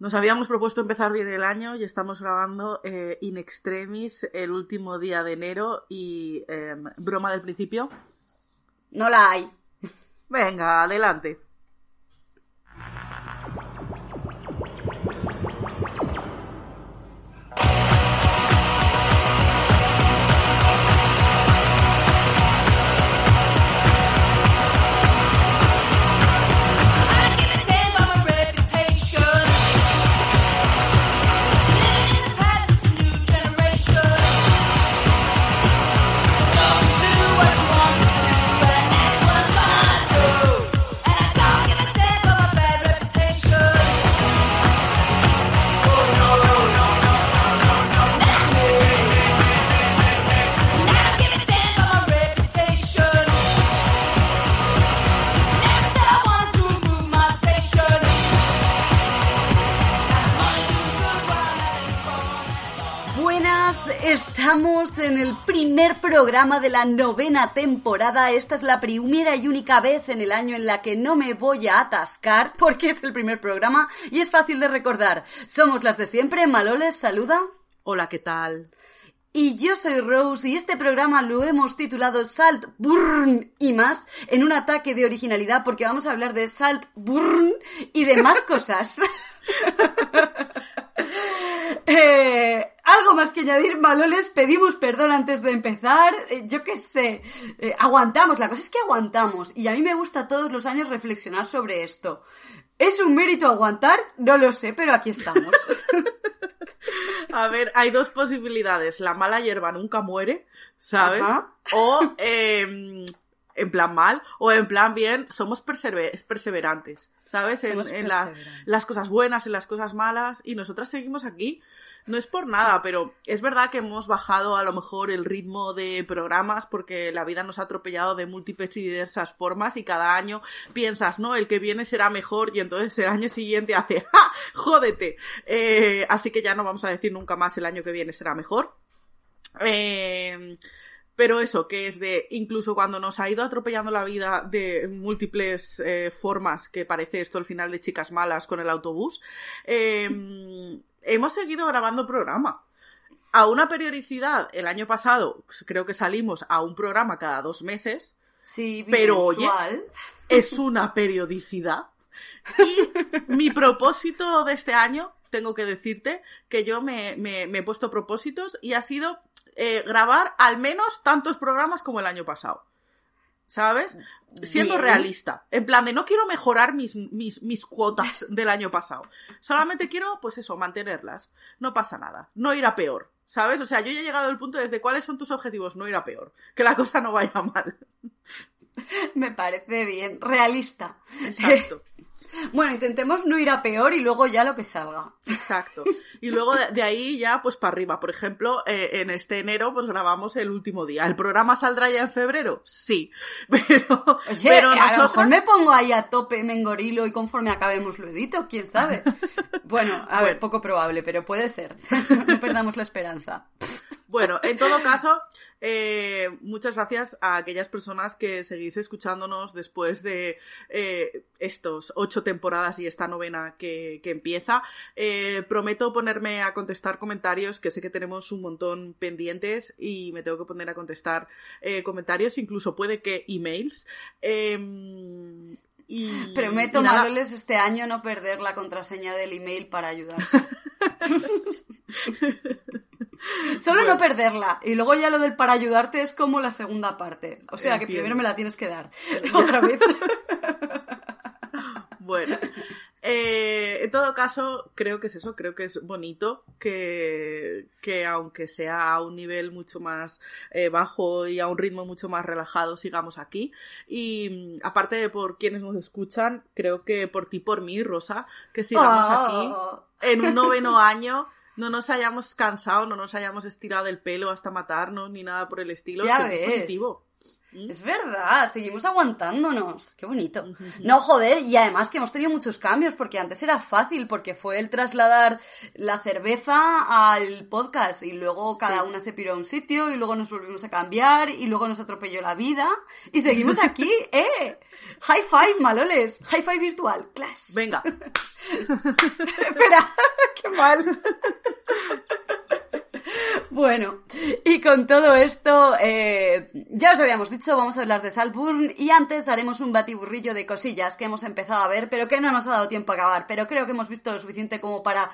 Nos habíamos propuesto empezar bien el año y estamos grabando eh, in extremis el último día de enero y em, broma del principio. No la hay. Venga, adelante. Estamos en el primer programa de la novena temporada. Esta es la primera y única vez en el año en la que no me voy a atascar porque es el primer programa y es fácil de recordar. Somos las de siempre. Maloles, saluda. Hola, ¿qué tal? Y yo soy Rose y este programa lo hemos titulado Salt Burn y más en un ataque de originalidad porque vamos a hablar de Salt Burn y de más cosas. Eh, algo más que añadir, Maloles, pedimos perdón antes de empezar. Eh, yo qué sé, eh, aguantamos, la cosa es que aguantamos. Y a mí me gusta todos los años reflexionar sobre esto. ¿Es un mérito aguantar? No lo sé, pero aquí estamos. A ver, hay dos posibilidades. La mala hierba nunca muere, ¿sabes? Ajá. O em, en plan mal, o en plan bien, somos persever- perseverantes, ¿sabes? En, Somos en perseverantes. las cosas buenas, en las cosas malas, y nosotras seguimos aquí. No es por nada, pero es verdad que hemos bajado a lo mejor el ritmo de programas porque la vida nos ha atropellado de múltiples y diversas formas y cada año piensas, no, el que viene será mejor y entonces el año siguiente hace, ¡ja! ¡Jódete! Eh, así que ya no vamos a decir nunca más el año que viene será mejor. Eh, pero eso, que es de, incluso cuando nos ha ido atropellando la vida de múltiples eh, formas, que parece esto el final de Chicas Malas con el autobús, eh, hemos seguido grabando programa. A una periodicidad, el año pasado creo que salimos a un programa cada dos meses, Sí, Pero, oye, es una periodicidad. Y mi propósito de este año, tengo que decirte que yo me, me- me he puesto propósitos y ha sido eh, grabar al menos tantos programas como el año pasado. ¿Sabes? Siendo Bien. realista. En plan de no quiero mejorar mis, mis, mis cuotas del año pasado. Solamente quiero, pues eso, mantenerlas. No pasa nada. No ir a peor. ¿Sabes? O sea, yo ya he llegado al punto desde cuáles son tus objetivos, no ir a peor. Que la cosa no vaya mal. Me parece bien, realista. Exacto. Bueno, intentemos no ir a peor y luego ya lo que salga. Exacto. Y luego de, ahí ya pues para arriba. Por ejemplo, eh, en este enero pues grabamos el último día. ¿El programa saldrá ya en febrero? Sí. Pero, Oye, pero a lo mejor me pongo ahí a tope, me engorilo y conforme acabemos lo edito, quién sabe. Bueno, a ver, poco probable, pero puede ser. No perdamos la esperanza. Bueno, en todo caso, eh, muchas gracias a aquellas personas que seguís escuchándonos después de eh, estos ocho temporadas y esta novena que, que empieza. Eh, prometo ponerme a contestar comentarios, que sé que tenemos un montón pendientes y me tengo que poner a contestar comentarios, incluso puede que emails. Y, Prometo, y. Maloles, este año no perder la contraseña del email para ayudar. Solo no perderla. Y luego ya lo del para ayudarte es como la segunda parte. O sea, que primero me la tienes que dar. Otra vez. Bueno. Eh, En todo caso, creo que es eso, creo que es bonito que, que aunque sea a un nivel mucho más eh, bajo y a un ritmo mucho más relajado, sigamos aquí. Y mm, aparte de por quienes nos escuchan, creo que por ti, por mí, Rosa, que sigamos Oh. aquí en un noveno año. No nos hayamos cansado, no nos hayamos estirado el pelo hasta matarnos, ni nada por el estilo. Ya ves. positivo. ¿Mm? Es verdad, seguimos aguantándonos. Qué bonito. No, joder, y además que hemos tenido muchos cambios, porque antes era fácil, porque fue el trasladar la cerveza al podcast, y luego cada Sí. una se piró a un sitio, y luego nos volvimos a cambiar, y luego nos atropelló la vida, y seguimos aquí, ¡eh! High five, maloles. High five virtual. Class. Venga, Espera, qué mal. Bueno, y con todo esto, eh, ya os habíamos dicho, vamos a hablar de Saltburn y antes haremos un batiburrillo de cosillas que hemos empezado a ver, pero que no nos ha dado tiempo a acabar, pero creo que hemos visto lo suficiente como para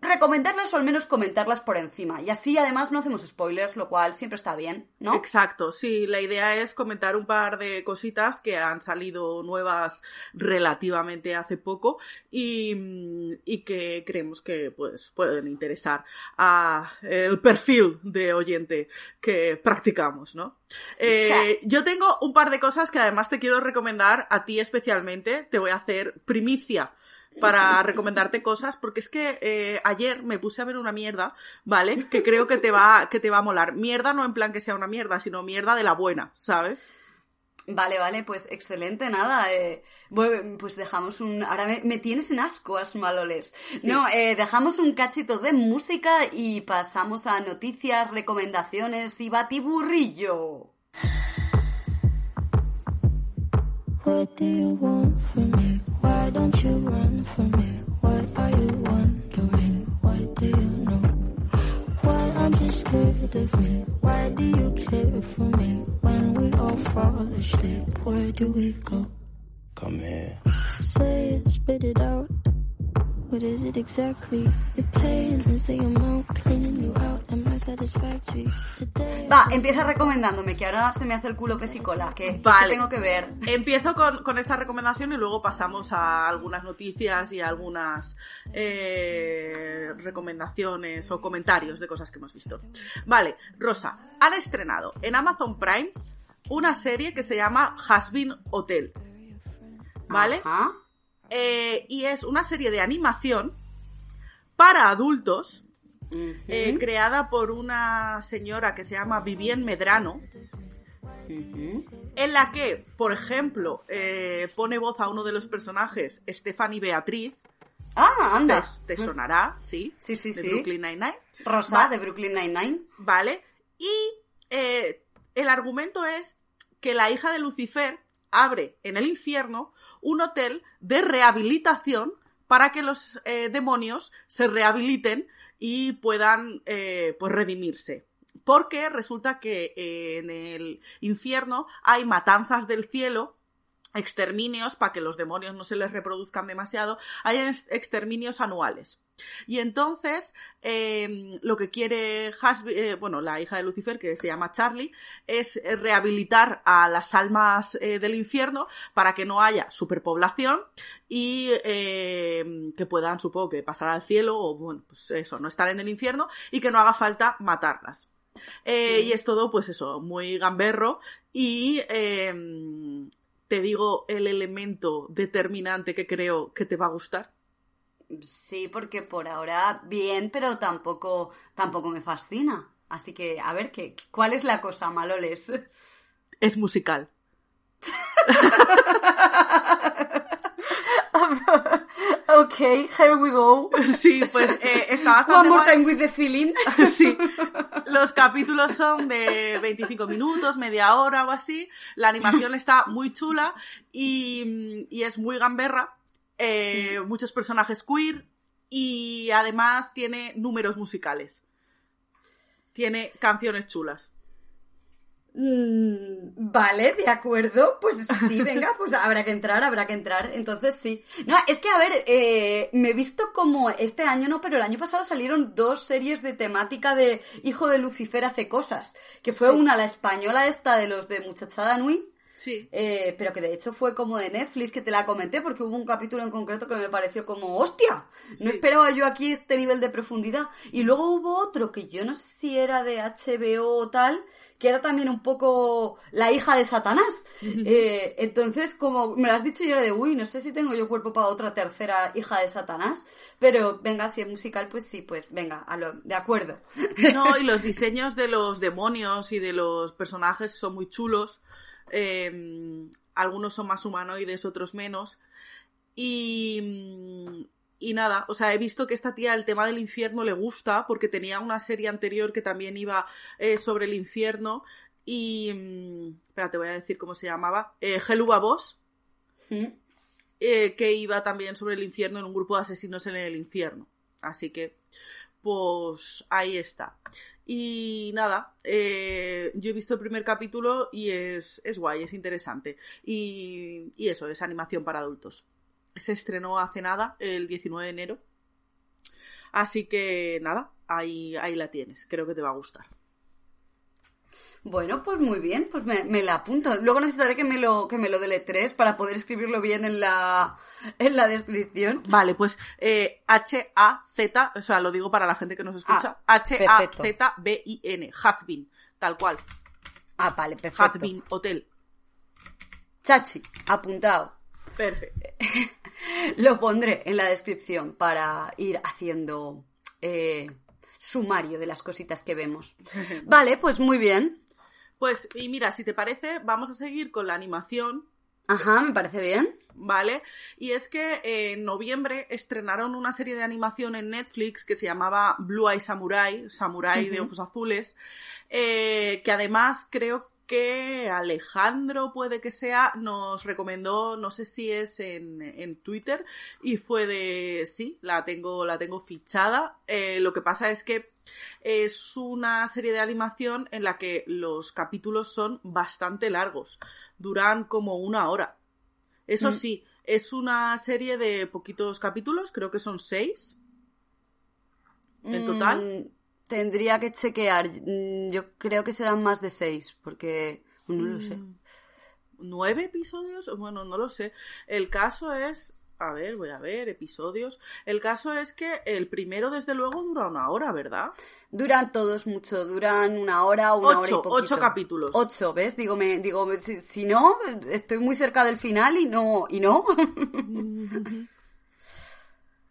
recomendarlas o al menos comentarlas por encima. Y así además no hacemos spoilers, lo cual siempre está bien, ¿no? Exacto, sí, la idea es comentar un par de cositas que han salido nuevas relativamente hace poco y, que creemos que pues pueden interesar a el perfil de oyente que practicamos, ¿no? Eh, yo tengo un par de cosas que además te quiero recomendar a ti especialmente, te voy a hacer primicia para recomendarte cosas, porque es que eh, ayer me puse a ver una mierda, ¿vale? Que creo que te va, que te va a molar. Mierda no en plan que sea una mierda, sino mierda de la buena, ¿sabes? Vale, vale, pues excelente, nada. eh, bueno, pues dejamos un. Ahora me, me tienes en asco, Asmaloles. No, eh, dejamos un cachito de música y pasamos a noticias, recomendaciones y batiburrillo. What do you want from me? Why don't you run from me? What are you wondering? What do you know? Why aren't you scared of me? Why do you care for me? When we all fall asleep, where do we go? Come here. Say it, spit it out. What is it exactly? Your pain is the amount cleaning you out. Am I satisfactory? Today Va, empieza recomendándome, que ahora se me hace el culo que, que Vale. tengo que ver. Empiezo con, con esta recomendación y luego pasamos a algunas noticias y a algunas eh, recomendaciones o comentarios de cosas que hemos visto. Vale, Rosa, han estrenado en Amazon Prime una serie que se llama Hasbin Hotel. ¿Vale? Ajá. Eh, y es una serie de animación para adultos eh, creada por una señora que se llama Vivien Medrano. en la que, por ejemplo, eh, pone voz a uno de los personajes, Stephanie Beatriz, Ah, anda. te sonará, sí, Sí, sí, de sí. Brooklyn Nine-Nine, Rosa, Va. de Brooklyn Nine-Nine. ¿vale? Y el argumento es que la hija de Lucifer abre en el infierno un hotel de rehabilitación para que los eh, demonios se rehabiliten y puedan eh, pues redimirse. Porque resulta que eh, en el infierno hay matanzas del cielo, exterminios para que los demonios no se les reproduzcan demasiado, hay ex- exterminios anuales. Y entonces, eh, lo que quiere Hasbi- eh, bueno, la hija de Lucifer, que se llama Charlie, es eh, rehabilitar a las almas eh, del infierno para que no haya superpoblación y eh, que puedan, supongo que, pasar al cielo o, bueno, pues eso, no estar en el infierno y que no haga falta matarlas. Eh, y es todo, pues eso, muy gamberro y eh, te digo el elemento determinante que creo que te va a gustar. Sí, porque por ahora bien, pero tampoco, tampoco me fascina. Así que, a ver, ¿qué, ¿cuál es la cosa, Maloles? Es musical. ok, here we go. Sí, pues eh, está bastante One more time with the feeling. Sí. Los capítulos son de 25 minutos, media hora o así. La animación está muy chula y, y es muy gamberra. Eh, muchos personajes queer y además tiene números musicales. Tiene canciones chulas. Mm, vale, de acuerdo. Pues sí, venga, pues habrá que entrar, habrá que entrar. Entonces sí. No, es que a ver, eh, me he visto como este año no, pero el año pasado salieron dos series de temática de Hijo de Lucifer hace cosas. Que fue Sí. una, la española esta de los de Muchachada Nui. Sí. Eh, pero que de hecho fue como de Netflix que te la comenté porque hubo un capítulo en concreto que me pareció como ¡hostia! No esperaba yo aquí este nivel de profundidad. Y luego hubo otro que yo no sé si era de HBO o tal, que era también un poco la hija de Satanás. Eh, entonces, como me lo has dicho, yo era de, uy, no sé si tengo yo cuerpo para otra tercera hija de Satanás, pero venga, si es musical, pues sí, pues venga, a lo, de acuerdo. No, y los diseños de los demonios y de los personajes son muy chulos. Eh, algunos son más humanoides, otros menos. Y, y nada, o sea, he visto que esta tía el tema del infierno le gusta porque tenía una serie anterior que también iba eh, sobre el infierno. Y. mm, Espera, te voy a decir cómo se llamaba. Eh, Boss, ¿Mm? eh, que iba también sobre el infierno en un grupo de asesinos en el infierno. Así que, pues ahí está. Y nada, eh, yo he visto el primer capítulo y es, es guay, es interesante. Y, y eso, es animación para adultos. Se estrenó hace nada, el 19 de enero. Así que nada, ahí, ahí la tienes, creo que te va a gustar. Bueno, pues muy bien, pues me, me la apunto. Luego necesitaré que me lo, que me lo deletres para poder escribirlo bien en la, en la descripción. Vale, pues eh, H-A-Z, o sea, lo digo para la gente que nos escucha. Ah. H-A-Z-B-I-N, Hazbin, tal cual. Ah, vale, perfecto. Hazbin Hotel. Chachi, apuntado. Perfecto. Lo pondré en la descripción para ir haciendo eh, sumario de las cositas que vemos. Vale, pues muy bien. Pues, y mira, si te parece, vamos a seguir con la animación, Ajá, me parece bien. ¿vale? Y es que eh, en noviembre estrenaron una serie de animación en Netflix que se llamaba Blue Eye Samurai, Samurai de ojos azules, eh, que además creo que Alejandro puede que sea, nos recomendó, no sé si es en, en Twitter, y fue de, sí, la tengo, la tengo fichada. Eh, lo que pasa es que es una serie de animación en la que los capítulos son bastante largos, duran como una hora. Eso Mm. sí, es una serie de poquitos capítulos, creo que son seis. ¿En total? Tendría que chequear. Mm, Yo creo que serán más de seis, porque no lo sé. Mm, ¿Nueve episodios? Bueno, no lo sé. El caso es. A ver, voy a ver, episodios. El caso es que el primero, desde luego, dura una hora, ¿verdad? Duran todos mucho, duran una hora, una hora y Ocho, poquito. ocho capítulos. Ocho, ¿ves? Digo, me, digo si, si no, estoy muy cerca del final y no, y no.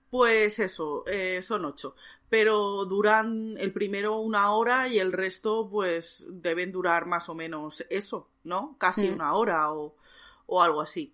Pues eso, eh, son ocho. Pero duran el primero una hora y el resto, pues, deben durar más o menos eso, ¿no? Casi Mm. una hora o, o algo así.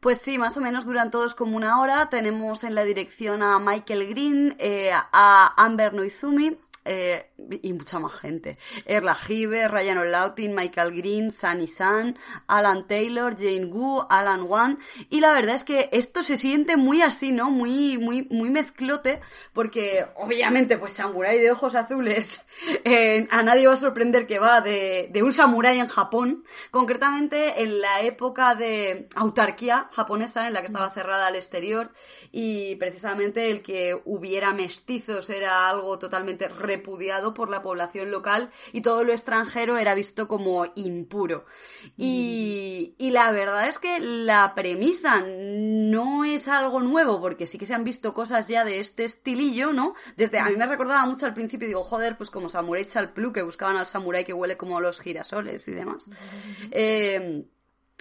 Pues sí, más o menos duran todos como una hora. Tenemos en la dirección a Michael Green, eh, a Amber Noizumi eh, y mucha más gente. Erla Hive, Ryan O'Lautin, Michael Green, Sunny Sun, Alan Taylor, Jane Wu, Alan Wan. Y la verdad es que esto se siente muy así, ¿no? Muy, muy, muy mezclote, porque obviamente, pues Samurai de ojos azules, eh, a nadie va a sorprender que va de, de un samurái en Japón, concretamente en la época de autarquía japonesa, en la que estaba cerrada al exterior, y precisamente el que hubiera mestizos era algo totalmente repudiado por la población local y todo lo extranjero era visto como impuro. Y, y la verdad es que la premisa no es algo nuevo, porque sí que se han visto cosas ya de este estilillo, ¿no? Desde, a mí me recordaba mucho al principio, digo, joder, pues como Samurai Champloo, que buscaban al samurái que huele como los girasoles y demás. Eh,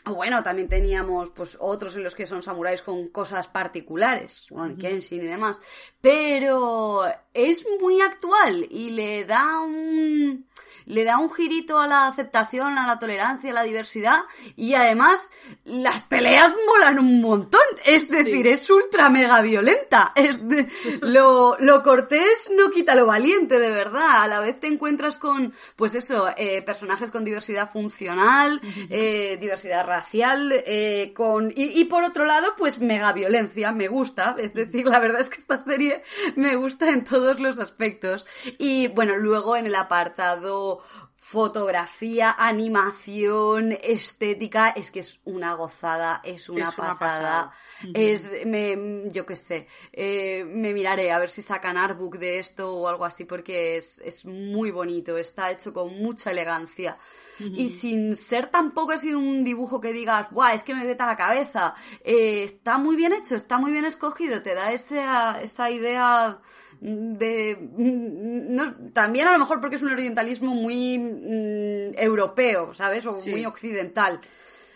bueno, también teníamos pues otros en los que son samuráis con cosas particulares, bueno, Kenshin y demás, pero es muy actual y le da un le da un girito a la aceptación, a la tolerancia, a la diversidad y además las peleas molan un montón, es decir, es ultra mega violenta, es de- lo, lo cortés no quita lo valiente, de verdad, a la vez te encuentras con, pues eso, eh, personajes con diversidad funcional, eh, diversidad racial, eh, con y, y por otro lado, pues mega violencia, me gusta, es decir, la verdad es que esta serie me gusta en todos los aspectos y bueno, luego en el apartado fotografía, animación, estética, es que es una gozada, es una Es una pasada. pasada. Es, me, yo qué sé, eh, me miraré a ver si sacan artbook de esto o algo así porque es, es muy bonito, está hecho con mucha elegancia. Y sin ser tampoco así un dibujo que digas, ¡buah! Es que me vete a la cabeza. Eh, está muy bien hecho, está muy bien escogido, te da esa, esa idea de no, también a lo mejor porque es un orientalismo muy mm, europeo, ¿sabes? O Sí. muy occidental.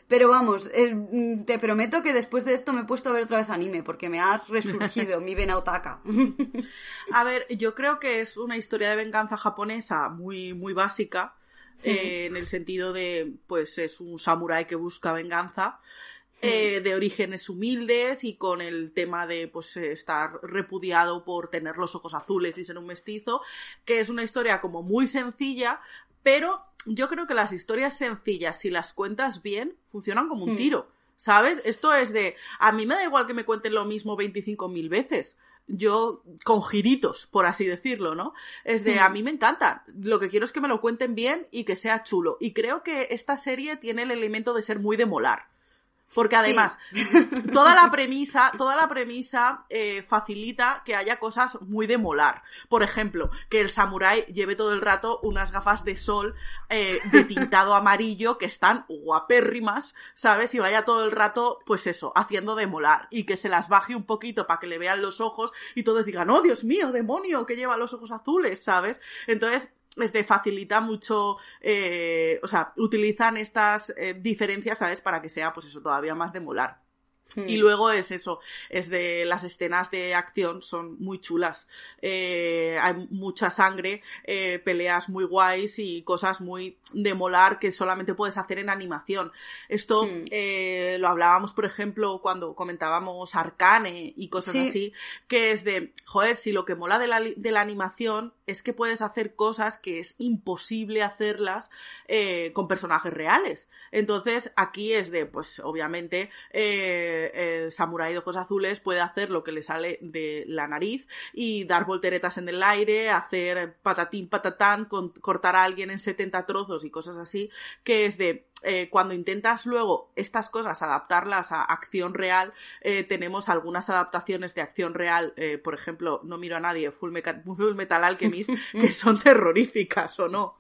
Pero vamos, eh, mm, te prometo que después de esto me he puesto a ver otra vez anime, porque me ha resurgido mi vena otaka. A ver, yo creo que es una historia de venganza japonesa muy, muy básica, eh, en el sentido de, pues es un samurái que busca venganza, eh, de orígenes humildes y con el tema de, pues, estar repudiado por tener los ojos azules y ser un mestizo, que es una historia como muy sencilla, pero yo creo que las historias sencillas, si las cuentas bien, funcionan como un Hmm. tiro. ¿Sabes? Esto es de. A mí me da igual que me cuenten lo mismo 25.000 veces. Yo, con giritos, por así decirlo, ¿no? Es de, Hmm. a mí me encanta. Lo que quiero es que me lo cuenten bien y que sea chulo. Y creo que esta serie tiene el elemento de ser muy de molar. Porque además, toda la premisa, toda la premisa eh, facilita que haya cosas muy de molar. Por ejemplo, que el samurái lleve todo el rato unas gafas de sol eh, de tintado amarillo que están guapérrimas, ¿sabes? Y vaya todo el rato, pues eso, haciendo de molar. Y que se las baje un poquito para que le vean los ojos y todos digan, oh Dios mío, demonio, que lleva los ojos azules, ¿sabes? Entonces, este facilita mucho, eh, o sea, utilizan estas eh, diferencias, ¿sabes? Para que sea, pues eso, todavía más de molar. Y luego es eso, es de las escenas de acción son muy chulas. Eh, hay mucha sangre, eh, peleas muy guays y cosas muy de molar que solamente puedes hacer en animación. Esto Mm. eh, lo hablábamos, por ejemplo, cuando comentábamos Arcane y cosas Sí. así, que es de, joder, si lo que mola de la, de la animación es que puedes hacer cosas que es imposible hacerlas eh, con personajes reales. Entonces, aquí es de, pues obviamente, eh, el samurái de ojos azules puede hacer lo que le sale de la nariz y dar volteretas en el aire, hacer patatín patatán, cortar a alguien en 70 trozos y cosas así, que es de, eh, cuando intentas luego estas cosas adaptarlas a acción real, eh, tenemos algunas adaptaciones de acción real, eh, por ejemplo, no miro a nadie, Full, Meca- Full Metal Alchemist, que son terroríficas o no.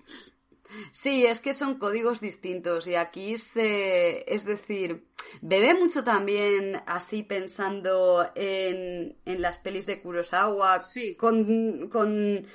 Sí, es que son códigos distintos y aquí se, es decir, bebe mucho también así pensando en, en las pelis de Kurosawa Sí. con, con,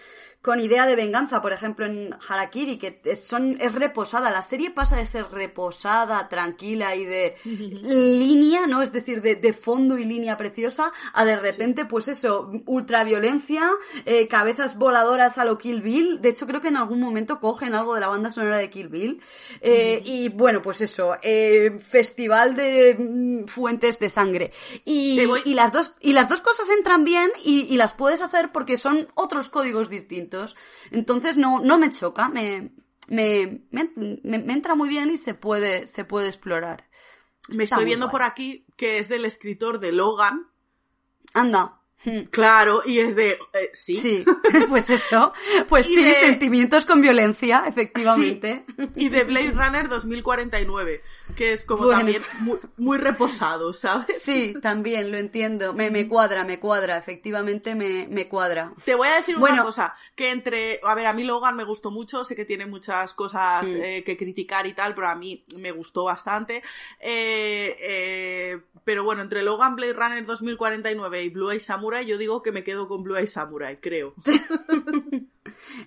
con idea de venganza, por ejemplo en Harakiri, que son, es reposada, la serie pasa de ser reposada, tranquila y de línea, ¿no? Es decir, de, de fondo y línea preciosa, a de repente, pues eso, ultraviolencia, eh, cabezas voladoras a lo Kill Bill. De hecho, creo que en algún momento cogen algo de la banda sonora de Kill Bill. Eh, Y bueno, pues eso, eh, festival de mm, fuentes de sangre. Y, y las dos, y las dos cosas entran bien y, y las puedes hacer porque son otros códigos distintos. Entonces no, no me choca, me, me, me, entra muy bien y se puede, se puede explorar. Me estoy viendo guay. por aquí que es del escritor de Logan. Anda. Claro, y es de. eh, sí. Sí, pues eso. Pues sí, de- sentimientos con violencia, efectivamente. Y de Blade Runner 2049, que es como Bueno. también muy, muy reposado, ¿sabes? Sí, también lo entiendo. Me, me cuadra, me cuadra, efectivamente me, me cuadra. Te voy a decir Bueno. una cosa, que entre, a ver, a mí Logan me gustó mucho, sé que tiene muchas cosas Mm. eh, que criticar y tal, pero a mí me gustó bastante. Eh, eh, pero bueno, entre Logan, Blade Runner 2049 y Blue Eye Samurai, yo digo que me quedo con Blue Eye Samurai, creo.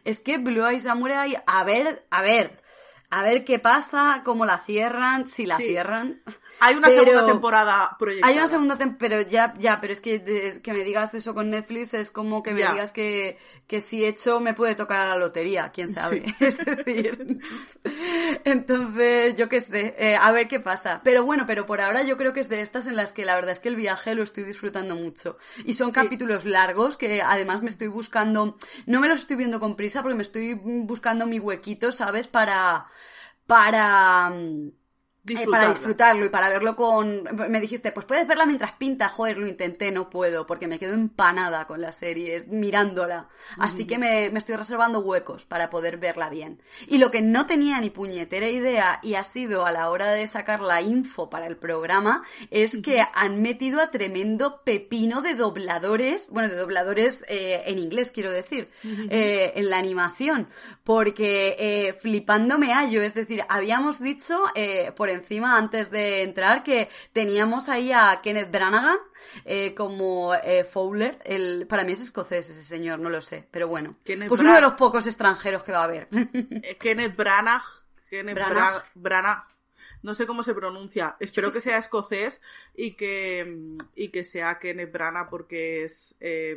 Es que Blue Eye Samurai, a ver, a ver, a ver qué pasa, cómo la cierran, si la Sí. cierran. Hay una Pero- segunda temporada proyectada. Hay una segunda temporada, pero ya, ya, pero es que, de- que me digas eso con Netflix es como que me Ya. digas que, que si hecho me puede tocar a la lotería, quién sabe. Sí. Es decir, entonces, yo qué sé, eh, a ver qué pasa. Pero bueno, pero por ahora yo creo que es de estas en las que la verdad es que el viaje lo estoy disfrutando mucho. Y son capítulos largos que además me estoy buscando, no me los estoy viendo con prisa porque me estoy buscando mi huequito, ¿sabes? Para, para, eh, para Disfrutarla. disfrutarlo y para verlo con... Me dijiste, pues puedes verla mientras pinta. Joder, lo intenté, no puedo, porque me quedo empanada con la serie, mirándola. Así que me, me estoy reservando huecos para poder verla bien. Y lo que no tenía ni puñetera idea y ha sido a la hora de sacar la info para el programa es que han metido a tremendo pepino de dobladores, bueno, de dobladores eh, en inglés, quiero decir, eh, en la animación, porque eh, flipando me hallo, es decir, habíamos dicho eh, por encima antes de entrar que teníamos ahí a Kenneth Branagh eh, como eh, Fowler, el, para mí es escocés ese señor, no lo sé, pero bueno, Kenneth pues uno de los pocos extranjeros que va a haber. Eh, Kenneth Branagh. Kenneth Branagh. Branagh. No sé cómo se pronuncia. Espero que sea escocés y que, y que sea Kenneth Branagh porque es, eh,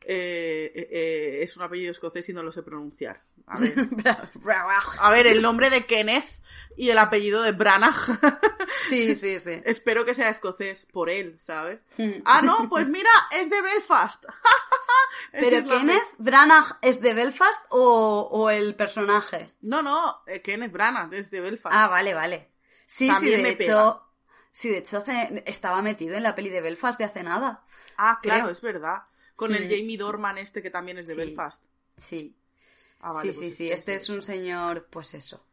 es un apellido escocés y no lo sé pronunciar. A ver, a ver, el nombre de Kenneth y el apellido de Branagh. sí, sí, sí. Espero que sea escocés por él, ¿sabes? Mm. Ah, no, pues mira, es de Belfast. Pero. Kenneth Branagh es de Belfast o, o el personaje. No, no, eh, Kenneth Branagh es de Belfast. Ah, vale, vale. Sí, También sí, de pega. hecho, sí, de hecho hace- estaba metido en la peli de Belfast de hace nada. Ah, claro, creo. es verdad. Con el Mm. Jamie Dorman este que también es de Sí. Belfast. Sí. Ah, vale, sí, pues sí, sí. Este es un señor, pues eso.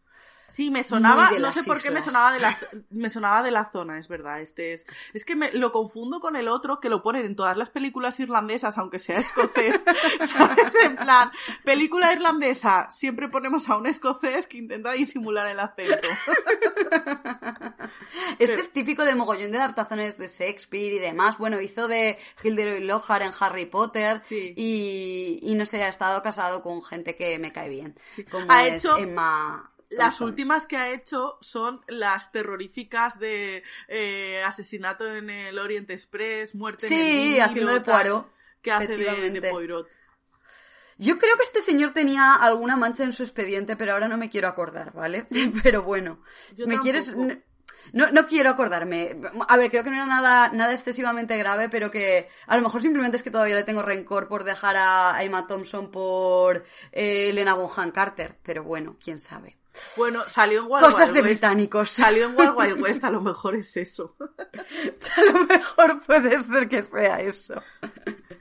Sí, me sonaba, no sé por qué me sonaba de la me sonaba de la zona, es verdad. Este es es que me lo confundo con el otro que lo ponen en todas las películas irlandesas, aunque sea escocés. ¿Sabes? En plan, película irlandesa, siempre ponemos a un escocés que intenta disimular el acento. Este Pero- es típico del mogollón de adaptaciones de Shakespeare y demás. Bueno, hizo de Gilderoy Lockhart en Harry Potter. Sí. Y, y no sé, ha estado casado con gente que me cae bien. Sí. Como Ha es hecho Emma. Las últimas que ha hecho son las terroríficas de eh, asesinato en el Orient Express, muerte en el Sí, Nilo, haciendo de Poirot. que hace de, de. Poirot. Yo creo que este señor tenía alguna mancha en su expediente, pero ahora no me quiero acordar, ¿vale? Pero bueno, Yo me quieres... No, no quiero acordarme. A ver, creo que no era nada, nada excesivamente grave, pero que a lo mejor simplemente es que todavía le tengo rencor por dejar a Emma Thompson por eh, Elena Bonham Carter. Pero bueno, quién sabe. Bueno, salió en Wild Cosas Wild de West. británicos. Salió en Wild Wild West, a lo mejor es eso. A lo mejor puede ser que sea eso.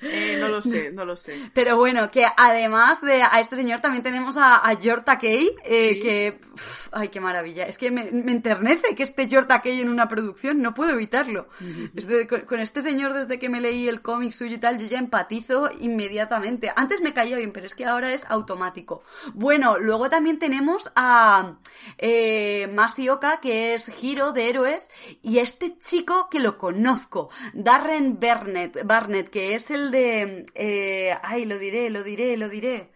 Eh, no lo sé, no lo sé. Pero bueno, que además de a este señor también tenemos a, a George Takei, eh, Sí. que... uf, ay, qué maravilla. Es que me, me enternece que esté George Takei en una producción, no puedo evitarlo. Con, con este señor, desde que me leí el cómic suyo y tal, yo ya empatizo inmediatamente. Antes me caía bien, pero es que ahora es automático. Bueno, luego también tenemos a eh, Masioka, que es Hiro de Héroes, y este chico que lo conozco, Darren Barnett, Barnett que es el de... eh, ay, lo diré, lo diré, lo diré.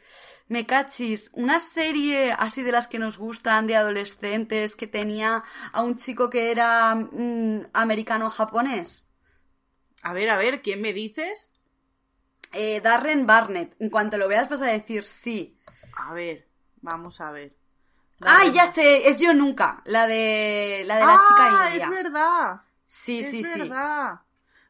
Me cachis, una serie así de las que nos gustan de adolescentes que tenía a un chico que era mm, americano-japonés. A ver, a ver, ¿quién me dices? Eh, Darren Barnett. En cuanto lo veas vas a decir sí. A ver, vamos a ver. ¡Ay, Dale. ya sé! Es Yo Nunca, la de la, de la ah, chica india. es verdad. Sí, es sí, sí.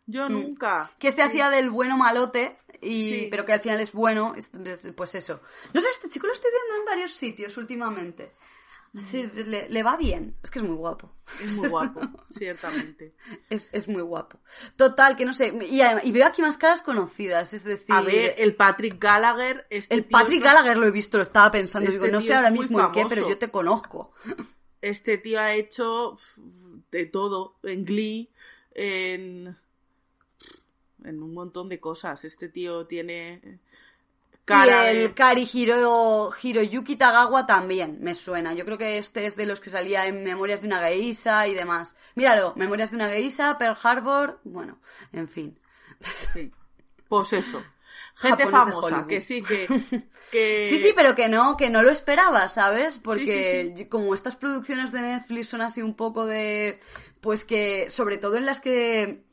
Yo Mm. nunca. Que este Sí. hacía del bueno malote, y, Sí. pero que al final es bueno, es- es- pues eso. No sé, este chico lo estoy viendo en varios sitios últimamente. Sí, le, le va bien. Es que es muy guapo. Es muy guapo, ciertamente. Es, es muy guapo. Total, que no sé. Y, veo aquí más caras conocidas, es decir... A ver, el Patrick Gallagher. Este el Patrick Gallagher lo he visto, lo estaba pensando. Este Digo, no sé ahora mismo en qué, pero yo te conozco. Este tío ha hecho de todo, en Glee, en, en un montón de cosas. Este tío tiene cara y el de... Kari Hiro, Hiroyuki Tagawa también me suena. Yo creo que este es de los que salía en Memorias de una geisha y demás. Míralo, Memorias de una geisha, Pearl Harbor, bueno, en fin. Sí. Pues eso. Gente Japones famosa, que sí, que... que- Sí, sí, pero que no, que no lo esperaba, ¿sabes? Sí, Porque sí, como estas producciones de Netflix son así un poco de, pues que, sobre todo en las que,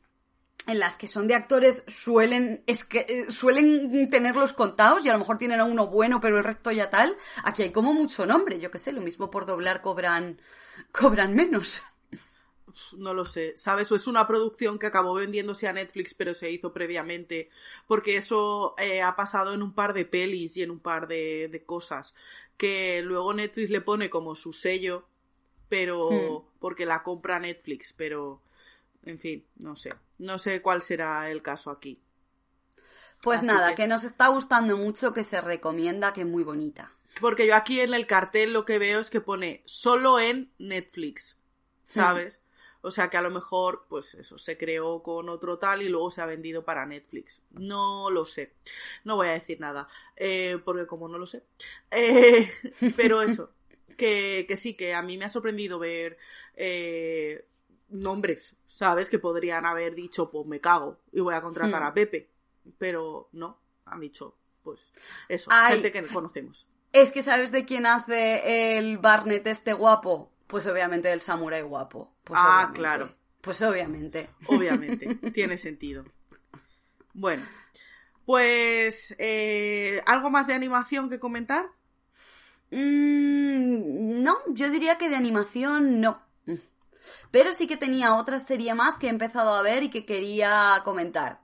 en las que son de actores suelen, es que, eh, suelen tenerlos contados y a lo mejor tienen a uno bueno, pero el resto ya tal. Aquí hay como mucho nombre, yo qué sé, lo mismo por doblar cobran, cobran menos. No lo sé, ¿sabes? O es una producción que acabó vendiéndose a Netflix, pero se hizo previamente, porque eso eh, ha pasado en un par de pelis y en un par de, de cosas, que luego Netflix le pone como su sello pero Hmm. porque la compra Netflix, pero en fin, no sé. No sé cuál será el caso aquí. Pues Así nada, que- que... nos está gustando mucho, que se recomienda, que es muy bonita. Porque yo aquí en el cartel lo que veo es que pone solo en Netflix, ¿sabes? O sea que a lo mejor, pues eso, se creó con otro tal y luego se ha vendido para Netflix. No lo sé. No voy a decir nada. eh, porque como no lo sé. Eh, pero eso. Que, que sí, que a mí me ha sorprendido ver eh, nombres, ¿sabes? Que podrían haber dicho, pues me cago y voy a contratar Hmm. a Pepe. Pero no, han dicho, pues eso, Ay. gente que conocemos. Es que ¿sabes de quién hace el Barnett este guapo? Pues obviamente el samurái guapo. Pues Ah, obviamente. claro. Pues obviamente. Obviamente, tiene sentido. Bueno, pues eh, algo más de animación que comentar. Mm, no, yo diría que de animación no. Pero sí que tenía otra serie más que he empezado a ver y que quería comentar.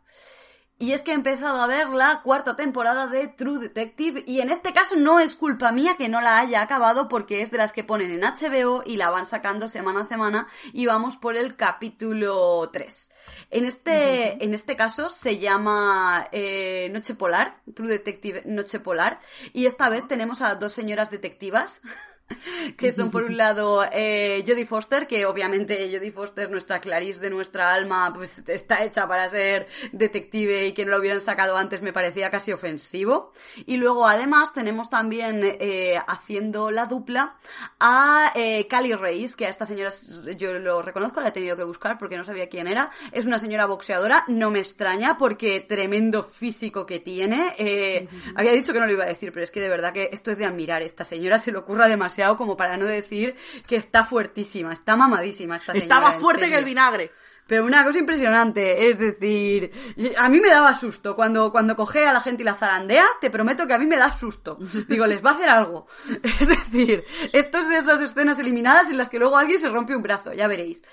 Y es que he empezado a ver la cuarta temporada de True Detective y en este caso no es culpa mía que no la haya acabado porque es de las que ponen en HBO y la van sacando semana a semana y vamos por el capítulo 3. En este, en este caso se llama eh, Noche Polar, True Detective Noche Polar y esta vez tenemos a dos señoras detectivas que son por un lado eh, Jodie Foster, que obviamente Jodie Foster, nuestra Clarice de nuestra alma, pues está hecha para ser detective y que no lo hubieran sacado antes me parecía casi ofensivo. Y luego además tenemos también eh, haciendo la dupla a eh, Cali Reis, que a esta señora yo lo reconozco, la he tenido que buscar porque no sabía quién era. Es una señora boxeadora, no me extraña porque tremendo físico que tiene. Eh, había dicho que no lo iba a decir, pero es que de verdad que esto es de admirar. Esta señora se le ocurra demasiado como para no decir que está fuertísima, está mamadísima esta señora. Estaba en fuerte que el vinagre. Pero una cosa impresionante, es decir, a mí me daba susto cuando, cuando coge a la gente y la zarandea, te prometo que a mí me da susto. Digo, les va a hacer algo. Es decir, esto es de esas escenas eliminadas en las que luego alguien se rompe un brazo, ya veréis.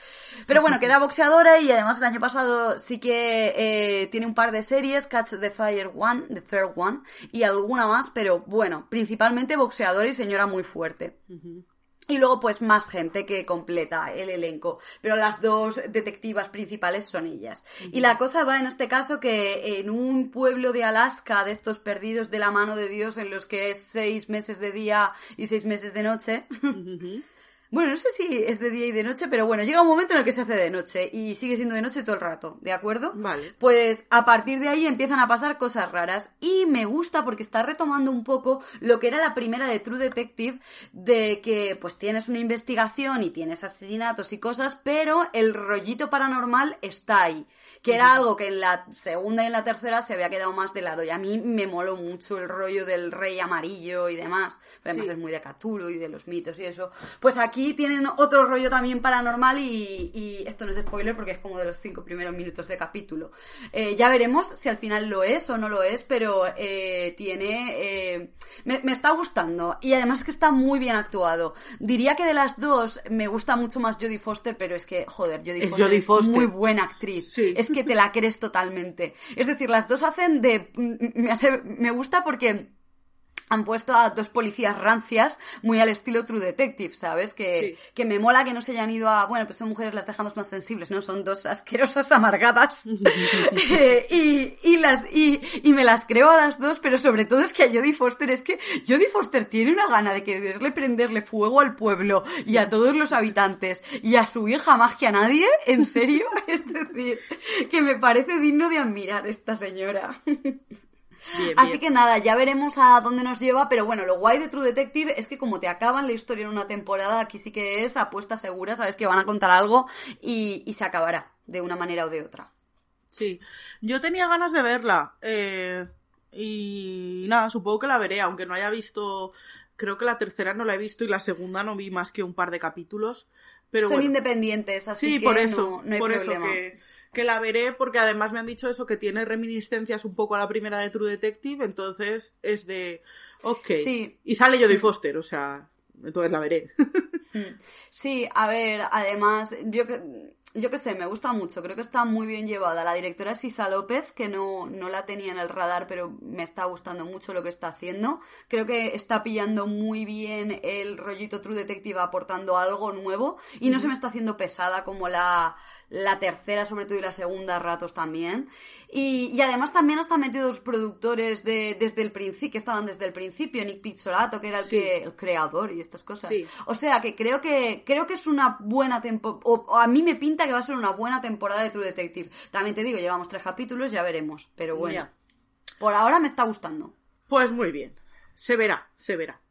Pero bueno, queda boxeadora y además el año pasado sí que eh, tiene un par de series, Catch the Fire One, The Fair One, y alguna más, pero bueno, principalmente boxeadora y señora muy fuerte. Y luego, pues, más gente que completa el elenco. Pero las dos detectivas principales son ellas. Y la cosa va en este caso que en un pueblo de Alaska, de estos perdidos de la mano de Dios, en los que es seis meses de día y seis meses de noche. Bueno, no sé si es de día y de noche, pero bueno, llega un momento en el que se hace de noche y sigue siendo de noche todo el rato, ¿de acuerdo? Vale. Pues a partir de ahí empiezan a pasar cosas raras y me gusta porque está retomando un poco lo que era la primera de True Detective de que pues tienes una investigación y tienes asesinatos y cosas, pero el rollito paranormal está ahí, que era algo que en la segunda y en la tercera se había quedado más de lado y a mí me moló mucho el rollo del rey amarillo y demás, pero además Sí. es muy de Cthulhu y de los mitos y eso. Pues aquí tienen otro rollo también paranormal y, y esto no es spoiler porque es como de los cinco primeros minutos de capítulo. Eh, ya veremos si al final lo es o no lo es, pero eh, tiene... eh, me, me está gustando y además que está muy bien actuado. Diría que de las dos me gusta mucho más Jodie Foster, pero es que, joder, Jodie Es Foster Jodie es Foster. muy buena actriz. Sí. Es que te la crees totalmente. Es decir, las dos hacen de... Me, hace- me gusta porque han puesto a dos policías rancias muy al estilo True Detective, ¿sabes? Que, Sí. que me mola que no se hayan ido a... Bueno, pues son mujeres, las dejamos más sensibles, ¿no? Son dos asquerosas amargadas. Eh, y, y las, y, y me las creo a las dos, pero sobre todo es que a Jodie Foster, es que Jodie Foster tiene una gana de quererle prenderle fuego al pueblo y a todos los habitantes y a su hija más que a nadie, ¿en serio? Es decir, que me parece digno de admirar esta señora. Bien, Así bien. que nada, ya veremos a dónde nos lleva, pero bueno, lo guay de True Detective es que como te acaban la historia en una temporada, aquí sí que es apuesta segura, sabes que van a contar algo y, y se acabará de una manera o de otra. Sí, yo tenía ganas de verla. eh, y nada, supongo que la veré, aunque no haya visto. Creo que la tercera no la he visto y la segunda no vi más que un par de capítulos. Pero Son bueno. independientes, así Sí, que por eso, no, no hay por problema. eso que, que la veré, porque además me han dicho eso, que tiene reminiscencias un poco a la primera de True Detective, entonces es de, ok. Sí. Y sale Jodie Foster, o sea, entonces la veré. Mm. Sí, a ver, además, yo que, yo que sé, me gusta mucho, creo que está muy bien llevada. La directora es Isa López, que no, no la tenía en el radar, pero me está gustando mucho lo que está haciendo. Creo que está pillando muy bien el rollito True Detective aportando algo nuevo y no se me está haciendo pesada como la, la tercera sobre todo y la segunda ratos también. Y, y además también está metido los productores de, desde el principio, que estaban desde el principio, Nick Pizzolato, que era el, Sí. que, el creador y estas cosas. Sí. O sea que creo que creo que es una buena temporada, o, o a mí me pinta que va a ser una buena temporada de True Detective. También te digo, llevamos tres capítulos, ya veremos. Pero bueno, Ya. por ahora me está gustando. Pues muy bien. Se verá, se verá.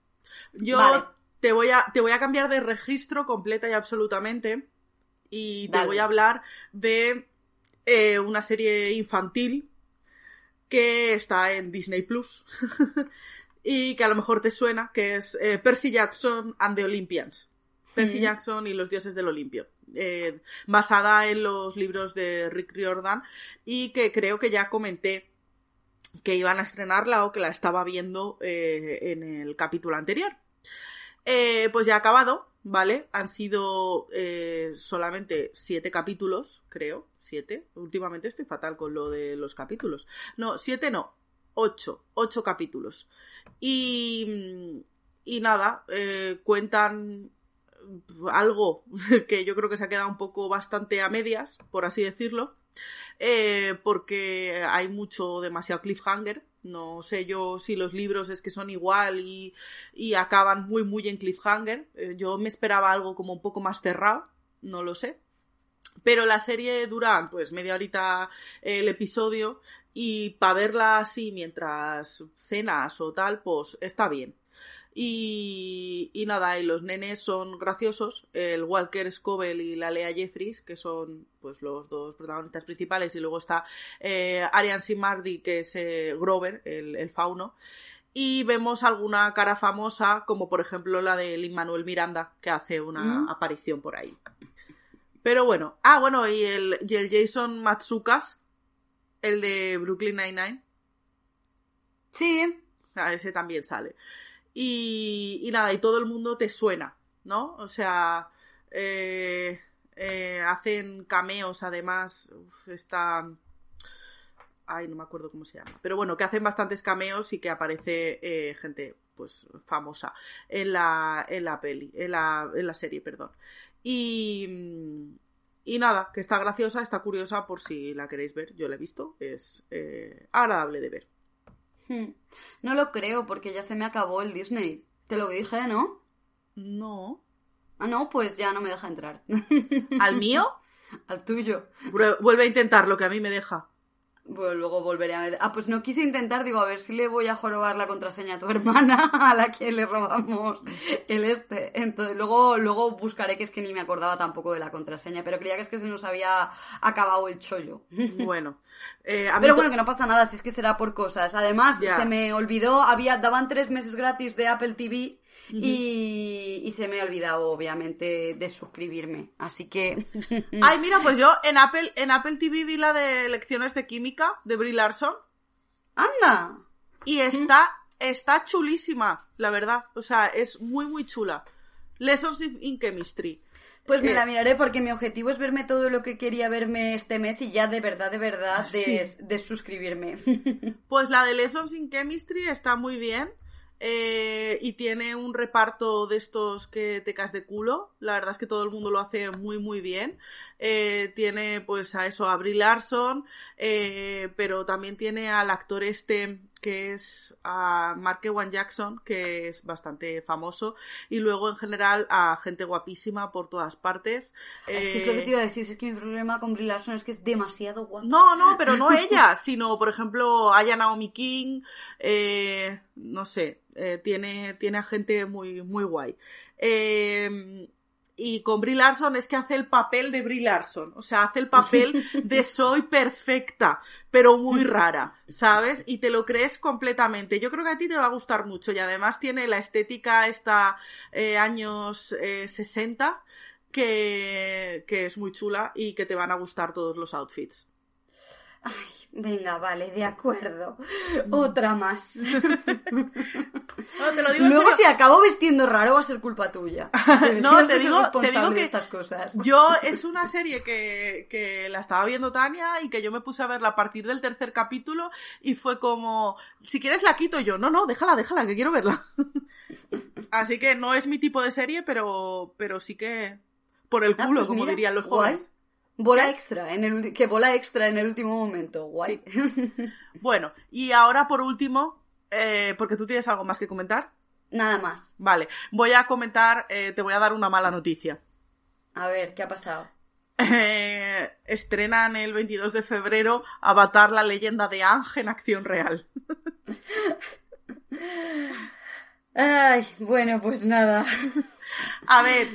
Yo Vale. te, voy a, te voy a cambiar de registro completa y absolutamente. Y te Dale. voy a hablar de eh, una serie infantil que está en Disney Plus. y que a lo mejor te suena, que es eh, Percy Jackson and the Olympians. Percy Mm. Jackson y los dioses del Olimpio. Eh, basada en los libros de Rick Riordan y que creo que ya comenté que iban a estrenarla o que la estaba viendo en el capítulo anterior. Eh, pues ya ha acabado, ¿vale? Han sido eh, solamente siete capítulos, creo. Siete. Últimamente estoy fatal con lo de los capítulos. No, siete no. Ocho. Ocho capítulos. Y, y nada, eh, cuentan algo que yo creo que se ha quedado un poco bastante a medias, por así decirlo, eh, porque hay mucho, demasiado cliffhanger. No sé yo si los libros es que son igual y, y acaban muy, muy en cliffhanger. Eh, yo me esperaba algo como un poco más cerrado, no lo sé. Pero la serie dura pues media horita el episodio y para verla así mientras cenas o tal, pues está bien. Y, y nada, y los nenes son graciosos, el Walker Scoville y la Lea Jeffries, que son pues los dos protagonistas principales, y luego está eh, Arian Simardi, que es eh, Grover, el, el fauno, y vemos alguna cara famosa, como por ejemplo la de Lin Manuel Miranda, que hace una Mm. aparición por ahí. Pero bueno, ah, bueno, y el, y el Jason Matsukas, el de Brooklyn Nine-Nine, Sí, sea, ese también sale. Y, nada, y todo el mundo te suena, ¿no? O sea, eh, eh, hacen cameos además. Está. Ay, no me acuerdo cómo se llama. Pero bueno, que hacen bastantes cameos y que aparece eh, gente, pues, famosa en la, en la peli, en la, en la serie, perdón. Y, y nada, que está graciosa, está curiosa por si la queréis ver. Yo la he visto, es agradable de ver. Hmm. no lo creo porque ya se me acabó el Disney. Te lo dije, ¿no? No. Ah, no, pues ya no me deja entrar. ¿Al mío? Al tuyo. Vuelve a intentar lo que a mí me deja. Bueno, luego volveré a. Ah, pues no quise intentar, digo, a ver si le voy a jorobar la contraseña a tu hermana, a la que le robamos el este. Entonces, luego, luego buscaré, que es que ni me acordaba tampoco de la contraseña, pero creía que es que se nos había acabado el chollo. Bueno. eh, a Pero bueno, que no pasa nada, si es que será por cosas. Además, se me olvidó, había, daban tres meses gratis de Apple TV y, y se me ha olvidado, obviamente, de suscribirme. Así que. Ay, mira, pues yo en Apple, en Apple TV vi la de lecciones de química de Brie Larson ¡Anda! y está, está chulísima, la verdad. O sea, es muy, muy chula. Lessons in Chemistry. Pues me Eh, la miraré porque mi objetivo es verme todo lo que quería verme este mes y ya de verdad, de verdad, de, Sí. de suscribirme. Pues la de Lessons in Chemistry está muy bien. Eh, y tiene un reparto de estos que te caes de culo. La verdad es que todo el mundo lo hace muy, muy bien. Eh, tiene pues a eso, a Brie Larson, eh, pero también tiene al actor este que es a Mark Ewan Jackson, que es bastante famoso, y luego en general a gente guapísima por todas partes. Es que es lo que Eh, te iba a decir, es que mi problema con Brie Larson es que es demasiado guapa. no, no, pero no ella, sino, por ejemplo, Aya Naomi King, eh, no sé, eh, tiene, tiene a gente muy, muy guay. Eh, y con Brie Larson es que hace el papel de Brie Larson, o sea, hace el papel de soy perfecta, pero muy rara, ¿sabes? Y te lo crees completamente. Yo creo que a ti te va a gustar mucho y además tiene la estética esta eh, años eh, 60 que, que es muy chula y que te van a gustar todos los outfits. Venga, vale, de acuerdo. Otra más. No, te lo digo Luego si acabo vestiendo raro va a ser culpa tuya. No, te digo, te digo que estas cosas. yo es una serie que, que la estaba viendo Tania y que yo me puse a verla a partir del tercer capítulo y fue como, si quieres la quito yo, no, no, déjala, déjala, que quiero verla. Así que no es mi tipo de serie, pero, pero sí que por el Ah, culo, pues como mira, dirían los jóvenes. Bola extra, en el, que bola extra en el último momento. Guay. Bueno, y ahora por último, eh, porque tú tienes algo más que comentar. Nada más. Vale, voy a comentar, eh, te voy a dar una mala noticia. A ver, ¿qué ha pasado? Eh, estrenan el 22 de febrero Avatar, la leyenda de Ángel en acción real. Ay, bueno, pues nada. A ver,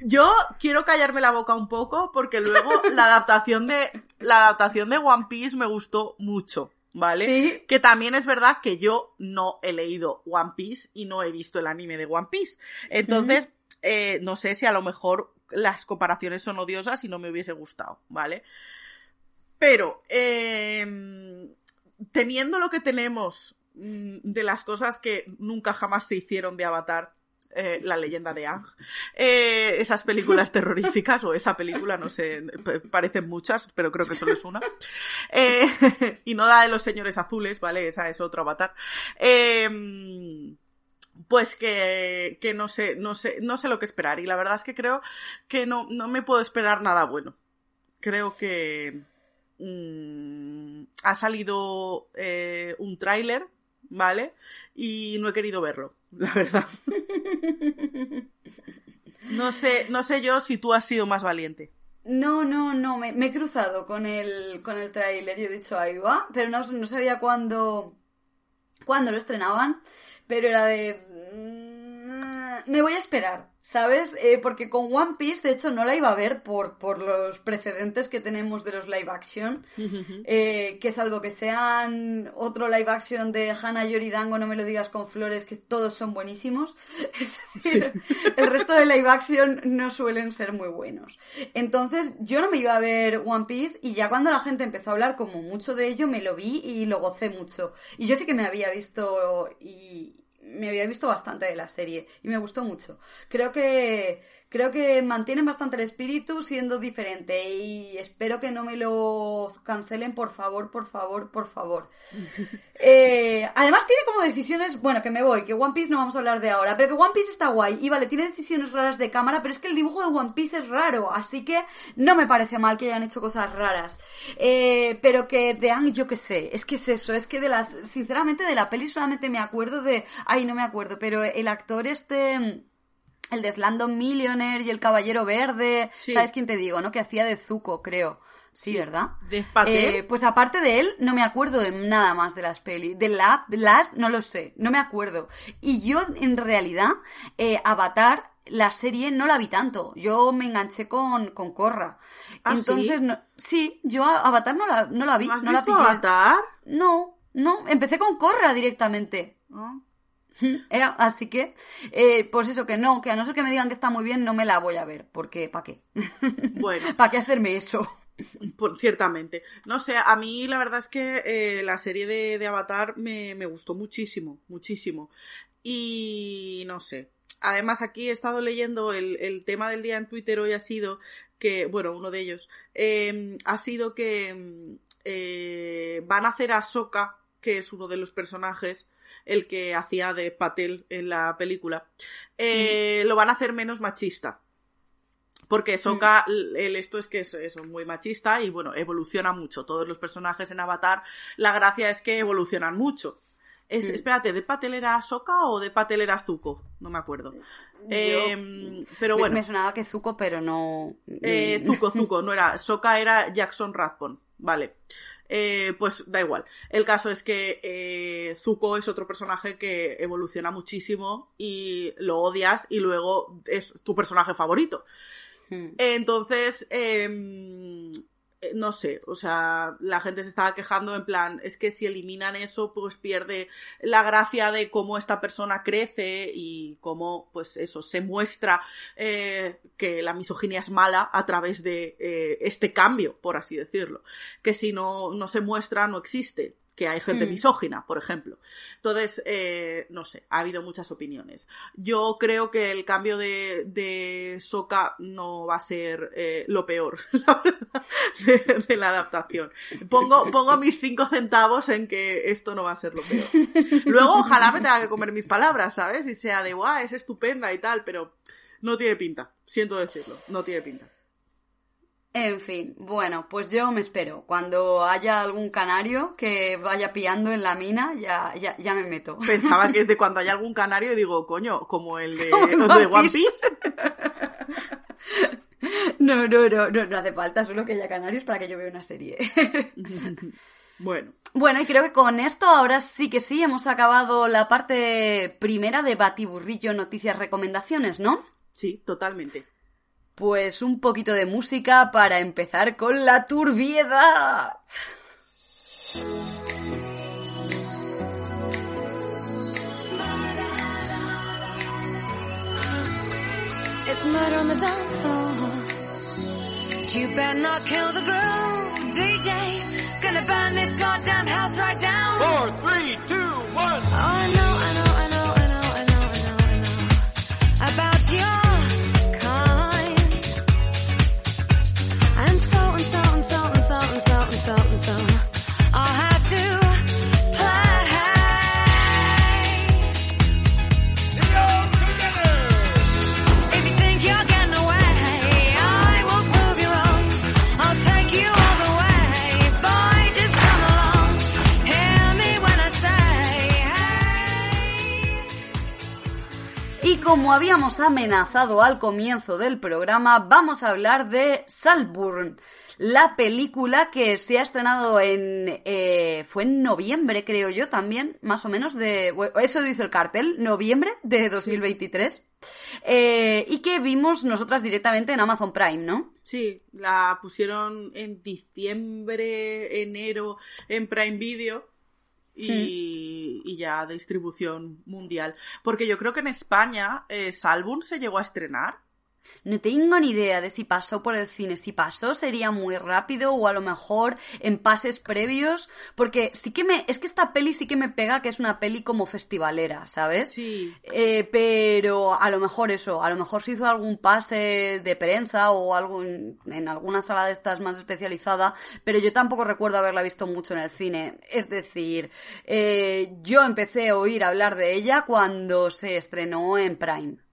yo quiero callarme la boca un poco porque luego la adaptación de la adaptación de One Piece me gustó mucho, ¿vale? Sí. Que también es verdad que yo no he leído One Piece y no he visto el anime de One Piece. Entonces, eh, no sé si a lo mejor las comparaciones son odiosas y no me hubiese gustado, ¿vale? Pero, eh, teniendo lo que tenemos mm, de las cosas que nunca jamás se hicieron de Avatar, eh, la leyenda de Ang, eh, esas películas terroríficas o esa película, no sé, parecen muchas, pero creo que solo es una. Eh, y no la de los señores azules, ¿vale? Esa es otro Avatar. Eh, pues que, que no sé, no sé, no sé lo que esperar. Y la verdad es que creo que no, no me puedo esperar nada bueno. Creo que mm, ha salido un tráiler, ¿vale? Y no he querido verlo, la verdad. No sé, no sé yo si tú has sido más valiente. No, no, no, me, he cruzado con el, con el tráiler y he dicho, ahí va, pero no, no sabía cuándo, cuándo lo estrenaban, pero era de... mm, Me voy a esperar, ¿sabes? Eh, porque con One Piece, de hecho, no la iba a ver por, por los precedentes que tenemos de los live action, eh, que salvo que sean otro live action de Hannah Yoridango, no me lo digas con flores, que todos son buenísimos. Es decir, el resto de live action no suelen ser muy buenos. Entonces, yo no me iba a ver One Piece y ya cuando la gente empezó a hablar como mucho de ello, me lo vi y lo gocé mucho. Y yo sí que me había visto y me había visto bastante de la serie y me gustó mucho. Creo que creo que mantienen bastante el espíritu siendo diferente y espero que no me lo cancelen, por favor, por favor, por favor. Eh, además tiene como decisiones, bueno, que me voy, que One Piece no vamos a hablar de ahora, pero que One Piece está guay y vale, tiene decisiones raras de cámara, pero es que el dibujo de One Piece es raro, así que no me parece mal que hayan hecho cosas raras. Eh, pero que de Ang, yo qué sé, es que es eso, es que de las, sinceramente de la peli solamente me acuerdo de, ay, no me acuerdo, pero el actor este... El de Slandon Millionaire y el Caballero Verde, Sí. ¿sabes quién te digo, no? Que hacía de Zuko, creo. Sí, Sí. ¿verdad? ¿De? Eh, pues aparte de él, no me acuerdo de nada más de las pelis. De la, las, no lo sé, no me acuerdo. Y yo, en realidad, eh, Avatar, la serie, no la vi tanto. Yo me enganché con, con Corra. ¿Ah, Entonces, sí? no- sí, yo Avatar no la, no la vi, ¿No has no la pillé. Avatar? No, no, empecé con Corra directamente. ¿No? Eh, así que, eh, pues eso, que no, que a no ser que me digan que está muy bien, no me la voy a ver, porque ¿para qué? Bueno, ¿Para qué hacerme eso? por- ciertamente. No sé, a mí la verdad es que eh, la serie de, de Avatar me, me gustó muchísimo, muchísimo. Y no sé. Además, aquí he estado leyendo el, el tema del día en Twitter hoy ha sido que, bueno, uno de ellos, eh, ha sido que mm, eh, van a hacer a Sokka, que es uno de los personajes, el que hacía de Patel en la película, eh, lo van a hacer menos machista. Porque Sokka, el esto es que es, es muy machista y bueno, evoluciona mucho. Todos los personajes en Avatar, la gracia es que evolucionan mucho. Es, Mm. Espérate, ¿de Patel era Sokka o de Patel era Zuko? No me acuerdo. Eh, pero Me- bueno, Me, sonaba que Zuko, pero no. eh, Zuko, Zuko, no era. Sokka era Jackson Rathbone. Vale. Eh, pues da igual. El caso es que eh, Zuko es otro personaje que evoluciona muchísimo y lo odias y luego es tu personaje favorito. Mm. Entonces, em, eh, no sé, o sea, la gente se estaba quejando en plan, es que si eliminan eso, pues pierde la gracia de cómo esta persona crece y cómo, pues eso, se muestra eh, que la misoginia es mala a través de eh, este cambio, por así decirlo. Que si no, no se muestra, no existe. Que hay gente Mm. misógina, por ejemplo. Entonces, eh, no sé, ha habido muchas opiniones. Yo creo que el cambio de, de Soka no va a ser eh, lo peor, la verdad, de, de la adaptación. Pongo, pongo mis cinco centavos en que esto no va a ser lo peor. Luego, ojalá me tenga que comer mis palabras, ¿sabes? Y sea de, guau, es estupenda y tal, pero no tiene pinta. Siento decirlo, no tiene pinta. En fin, bueno, pues yo me espero. Cuando haya algún canario que vaya pillando en la mina, ya, ya, ya me meto. Pensaba que es de cuando hay algún canario y digo, coño, como el de, el One. Piece. No, no, no, no, no hace falta solo que haya canarios para que yo vea una serie. Bueno, Bueno, y creo que con esto ahora sí que sí hemos acabado la parte primera de Batiburrillo Noticias Recomendaciones, ¿no? sí, totalmente. Pues un poquito de música para empezar con la turbiedad. It's murder on the dance floor. But you better not kill the groove, DJ. Gonna burn this goddamn house right down. Four, three, two, one. Oh, I know, I know, como habíamos amenazado al comienzo del programa, vamos a hablar de Saltburn, la película que se ha estrenado en... eh, fue en noviembre, creo yo, también, más o menos, de... Eso dice el cartel, noviembre de 2023. Eh, y que vimos nosotras directamente en Amazon Prime, ¿no? Sí, la pusieron en diciembre, enero en Prime Video y, y ya distribución mundial. Porque yo creo que en España eh, Salbun se llegó a estrenar. No tengo ni idea de si pasó por el cine. Si pasó sería muy rápido o a lo mejor en pases previos. Porque sí que me... Es que esta peli sí que me pega que es una peli como festivalera, ¿sabes? Sí. Eh, pero a lo mejor eso, a lo mejor se hizo algún pase de prensa o algo en, en alguna sala de estas más especializada, pero yo tampoco recuerdo haberla visto mucho en el cine. Es decir, eh, yo empecé a oír hablar de ella cuando se estrenó en Prime.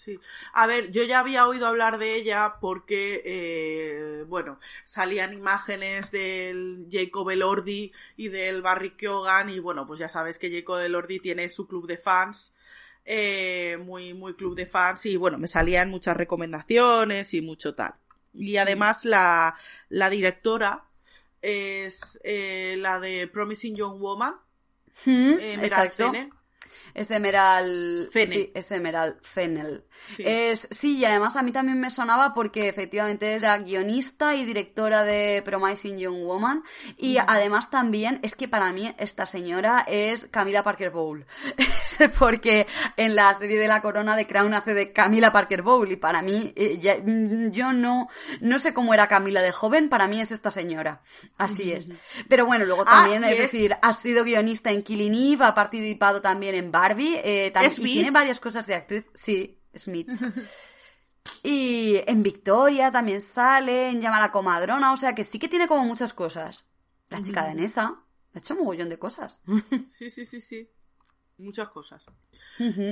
Sí. A ver, yo ya había oído hablar de ella porque, eh, bueno, salían imágenes del Jacob Elordi y del Barry Keoghan y bueno, pues ya sabes que Jacob Elordi tiene su club de fans, eh, muy, muy club de fans y bueno, me salían muchas recomendaciones y mucho tal. Y además la, la directora es eh, la de Promising Young Woman, Mm, Meral Exacto. Es Emerald Fennel. Sí, es Emerald Fennel. Sí. Es, sí, y además a mí también me sonaba porque efectivamente era guionista y directora de Promising Young Woman. Y además también es que para mí esta señora es Camila Parker Bowl. porque en la serie de la corona de Crown hace de Camila Parker Bowl. Y para mí, eh, mm, yo no, no sé cómo era Camila de joven, para mí es esta señora. Así es. Pero bueno, luego Ah, también, es es- decir, ha sido guionista en Killing Eve, ha participado también en Barbie, eh, tam- y Smiths. tiene varias cosas de actriz. Sí, Smith. Y en Victoria también sale, en Llama a la Comadrona, o sea que sí que tiene como muchas cosas. La chica de Nessa ha hecho un mogollón de cosas. Sí, sí, sí, sí. Muchas cosas.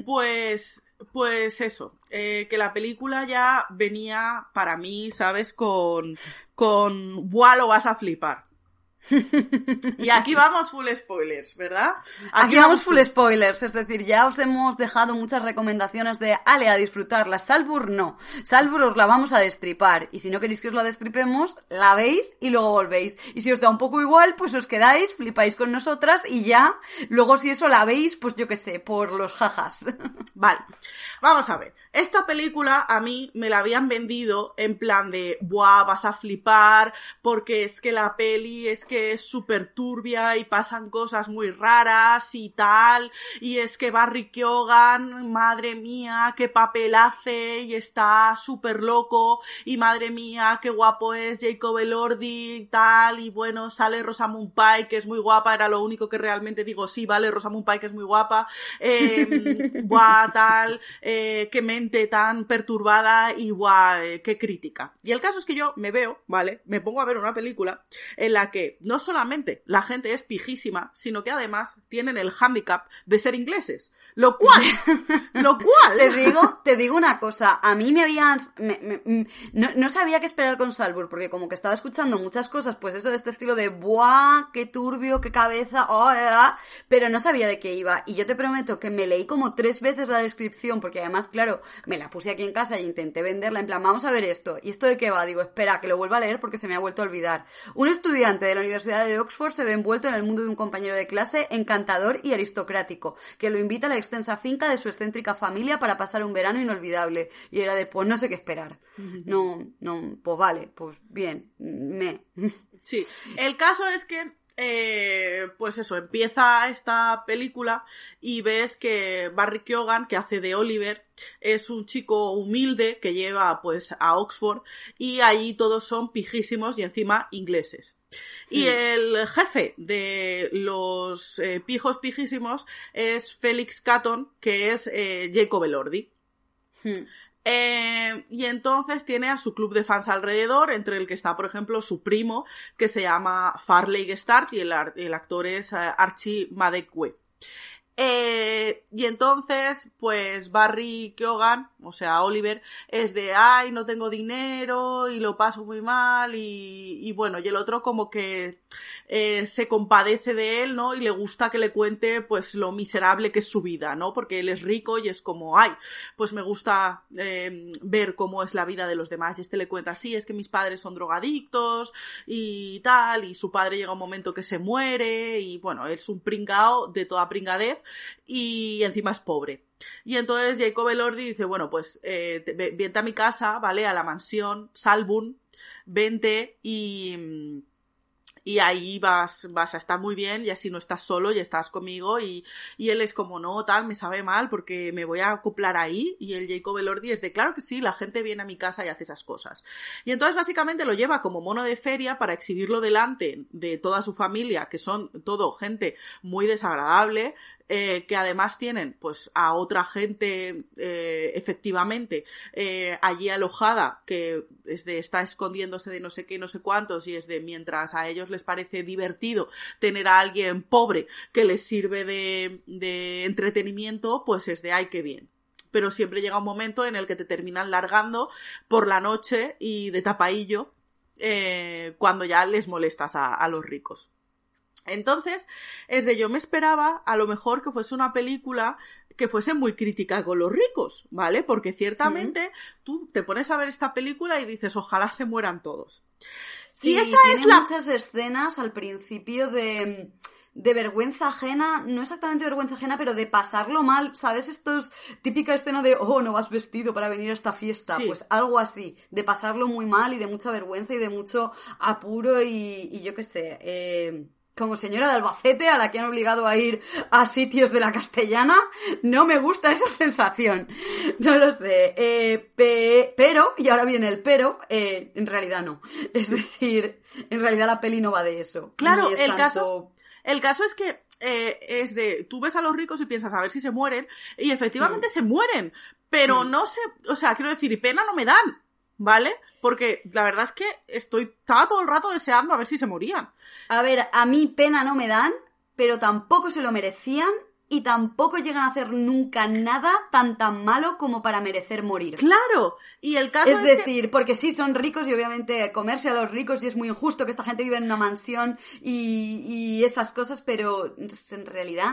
Pues, pues eso, eh, que la película ya venía para mí, ¿sabes? Con, con, buah, lo vas a flipar. Y aquí vamos full spoilers, ¿verdad? Aquí vamos full spoilers, es decir, ya os hemos dejado muchas recomendaciones de Ale a disfrutarla. Salbur no. Salbur os la vamos a destripar. Y si no queréis que os la destripemos, la veis y luego volvéis. Y si os da un poco igual, pues os quedáis, flipáis con nosotras y ya. Luego si eso la veis, pues yo qué sé, por los jajas. Vale, vamos a ver. Esta película a mí me la habían vendido en plan de, buah, vas a flipar, porque es que la peli es que es súper turbia y pasan cosas muy raras y tal, y es que Barry Keoghan, madre mía, qué papel hace y está súper loco, y madre mía, qué guapo es Jacob Elordi y tal, y bueno, sale Rosamund Pike, que es muy guapa, era lo único que realmente digo, sí, vale, Rosamund Pike es muy guapa, eh, buah, tal, eh, qué mente tan perturbada y guau, eh, qué crítica. Y el caso es que yo me veo, ¿vale? Me pongo a ver una película en la que no solamente la gente es pijísima, sino que además tienen el hándicap de ser ingleses. Lo cual, lo cual... Te digo, te digo una cosa, a mí me habían... me- me- mm, no, no sabía qué esperar con Salzburg, porque como que estaba escuchando muchas cosas, pues eso de este estilo de ¡buah! ¡Qué turbio! ¡Qué cabeza! oh, eh, ah", pero no sabía de qué iba. Y yo te prometo que me leí como tres veces la descripción, porque además, claro, me la puse aquí en casa e intenté venderla en plan, vamos a ver esto. ¿Y esto de qué va? Digo, espera, que lo vuelva a leer porque se me ha vuelto a olvidar. Un estudiante de la Universidad de Oxford se ve envuelto en el mundo de un compañero de clase encantador y aristocrático, que lo invita a la extensa finca de su excéntrica familia para pasar un verano inolvidable. Y era de, pues no sé qué esperar. No, no, pues vale, pues bien, me. Sí, el caso es que, eh, pues eso, empieza esta película y ves que Barry Keoghan, que hace de Oliver, es un chico humilde que lleva pues a Oxford y allí todos son pijísimos y encima ingleses. Y el jefe de los eh, pijos pijísimos es Felix Catton, que es eh, Jacob Elordi. Hmm. Eh, y entonces tiene a su club de fans alrededor, entre el que está, por ejemplo, su primo, que se llama Farley Stark, y el, el actor es eh, Archie Madekwe. Eh, y entonces, pues Barry Keoghan, o sea, Oliver, es de, ay, no tengo dinero y lo paso muy mal y, y bueno, y el otro como que eh, se compadece de él, ¿no? Y le gusta que le cuente, pues, lo miserable que es su vida, ¿no? Porque él es rico y es como, ay, pues me gusta eh, ver cómo es la vida de los demás. Y este le cuenta, sí, es que mis padres son drogadictos y tal, y su padre llega un momento que se muere y bueno, es un pringao de toda pringadez y encima es pobre. Y entonces Jacob Elordi dice, bueno, pues eh, te- ve- vente a mi casa, ¿vale? A la mansión Salbun, vente y... y ahí vas, vas a estar muy bien y así no estás solo y estás conmigo y, y él es como, no, tal, me sabe mal porque me voy a acoplar ahí y el Jacob Elordi es de, claro que sí, la gente viene a mi casa y hace esas cosas. Y entonces básicamente lo lleva como mono de feria para exhibirlo delante de toda su familia, que son todo gente muy desagradable, eh, que además tienen pues a otra gente eh, efectivamente eh, allí alojada que es de está escondiéndose de no sé qué no sé cuántos y es de mientras a ellos les parece divertido tener a alguien pobre que les sirve de, de entretenimiento pues es de ay qué bien pero siempre llega un momento en el que te terminan largando por la noche y de tapaillo cuando ya les molestas a los ricos. Entonces, es de yo me esperaba a lo mejor que fuese una película que fuese muy crítica con los ricos, ¿vale? Porque ciertamente tú te pones a ver esta película y dices, ojalá se mueran todos. Sí, y esa tiene es la... muchas escenas al principio de, de vergüenza ajena, no exactamente vergüenza ajena, pero de pasarlo mal, ¿sabes? Esto es típica escena de, oh, no vas vestido para venir a esta fiesta. Sí. Pues algo así, de pasarlo muy mal y de mucha vergüenza y de mucho apuro y, y yo qué sé. Eh, como señora de Albacete a la que han obligado a ir a sitios de la castellana, no me gusta esa sensación. No lo sé. Eh, pe- pero, y ahora viene el pero, eh, en realidad no. Es decir, en realidad la peli no va de eso. Claro, es el tanto- caso- El caso es que eh, es de, tú ves a los ricos y piensas a ver si se mueren, y efectivamente se mueren, pero no se, o sea, quiero decir, y pena no me dan, ¿vale? Porque la verdad es que estoy, estaba todo el rato deseando a ver si se morían. A ver, a mí pena no me dan, pero tampoco se lo merecían y tampoco llegan a hacer nunca nada tan tan malo como para merecer morir. Claro, y el caso es, Es que- decir, porque sí son ricos y obviamente comerse a los ricos y es muy injusto que esta gente viva en una mansión y, y esas cosas, pero en realidad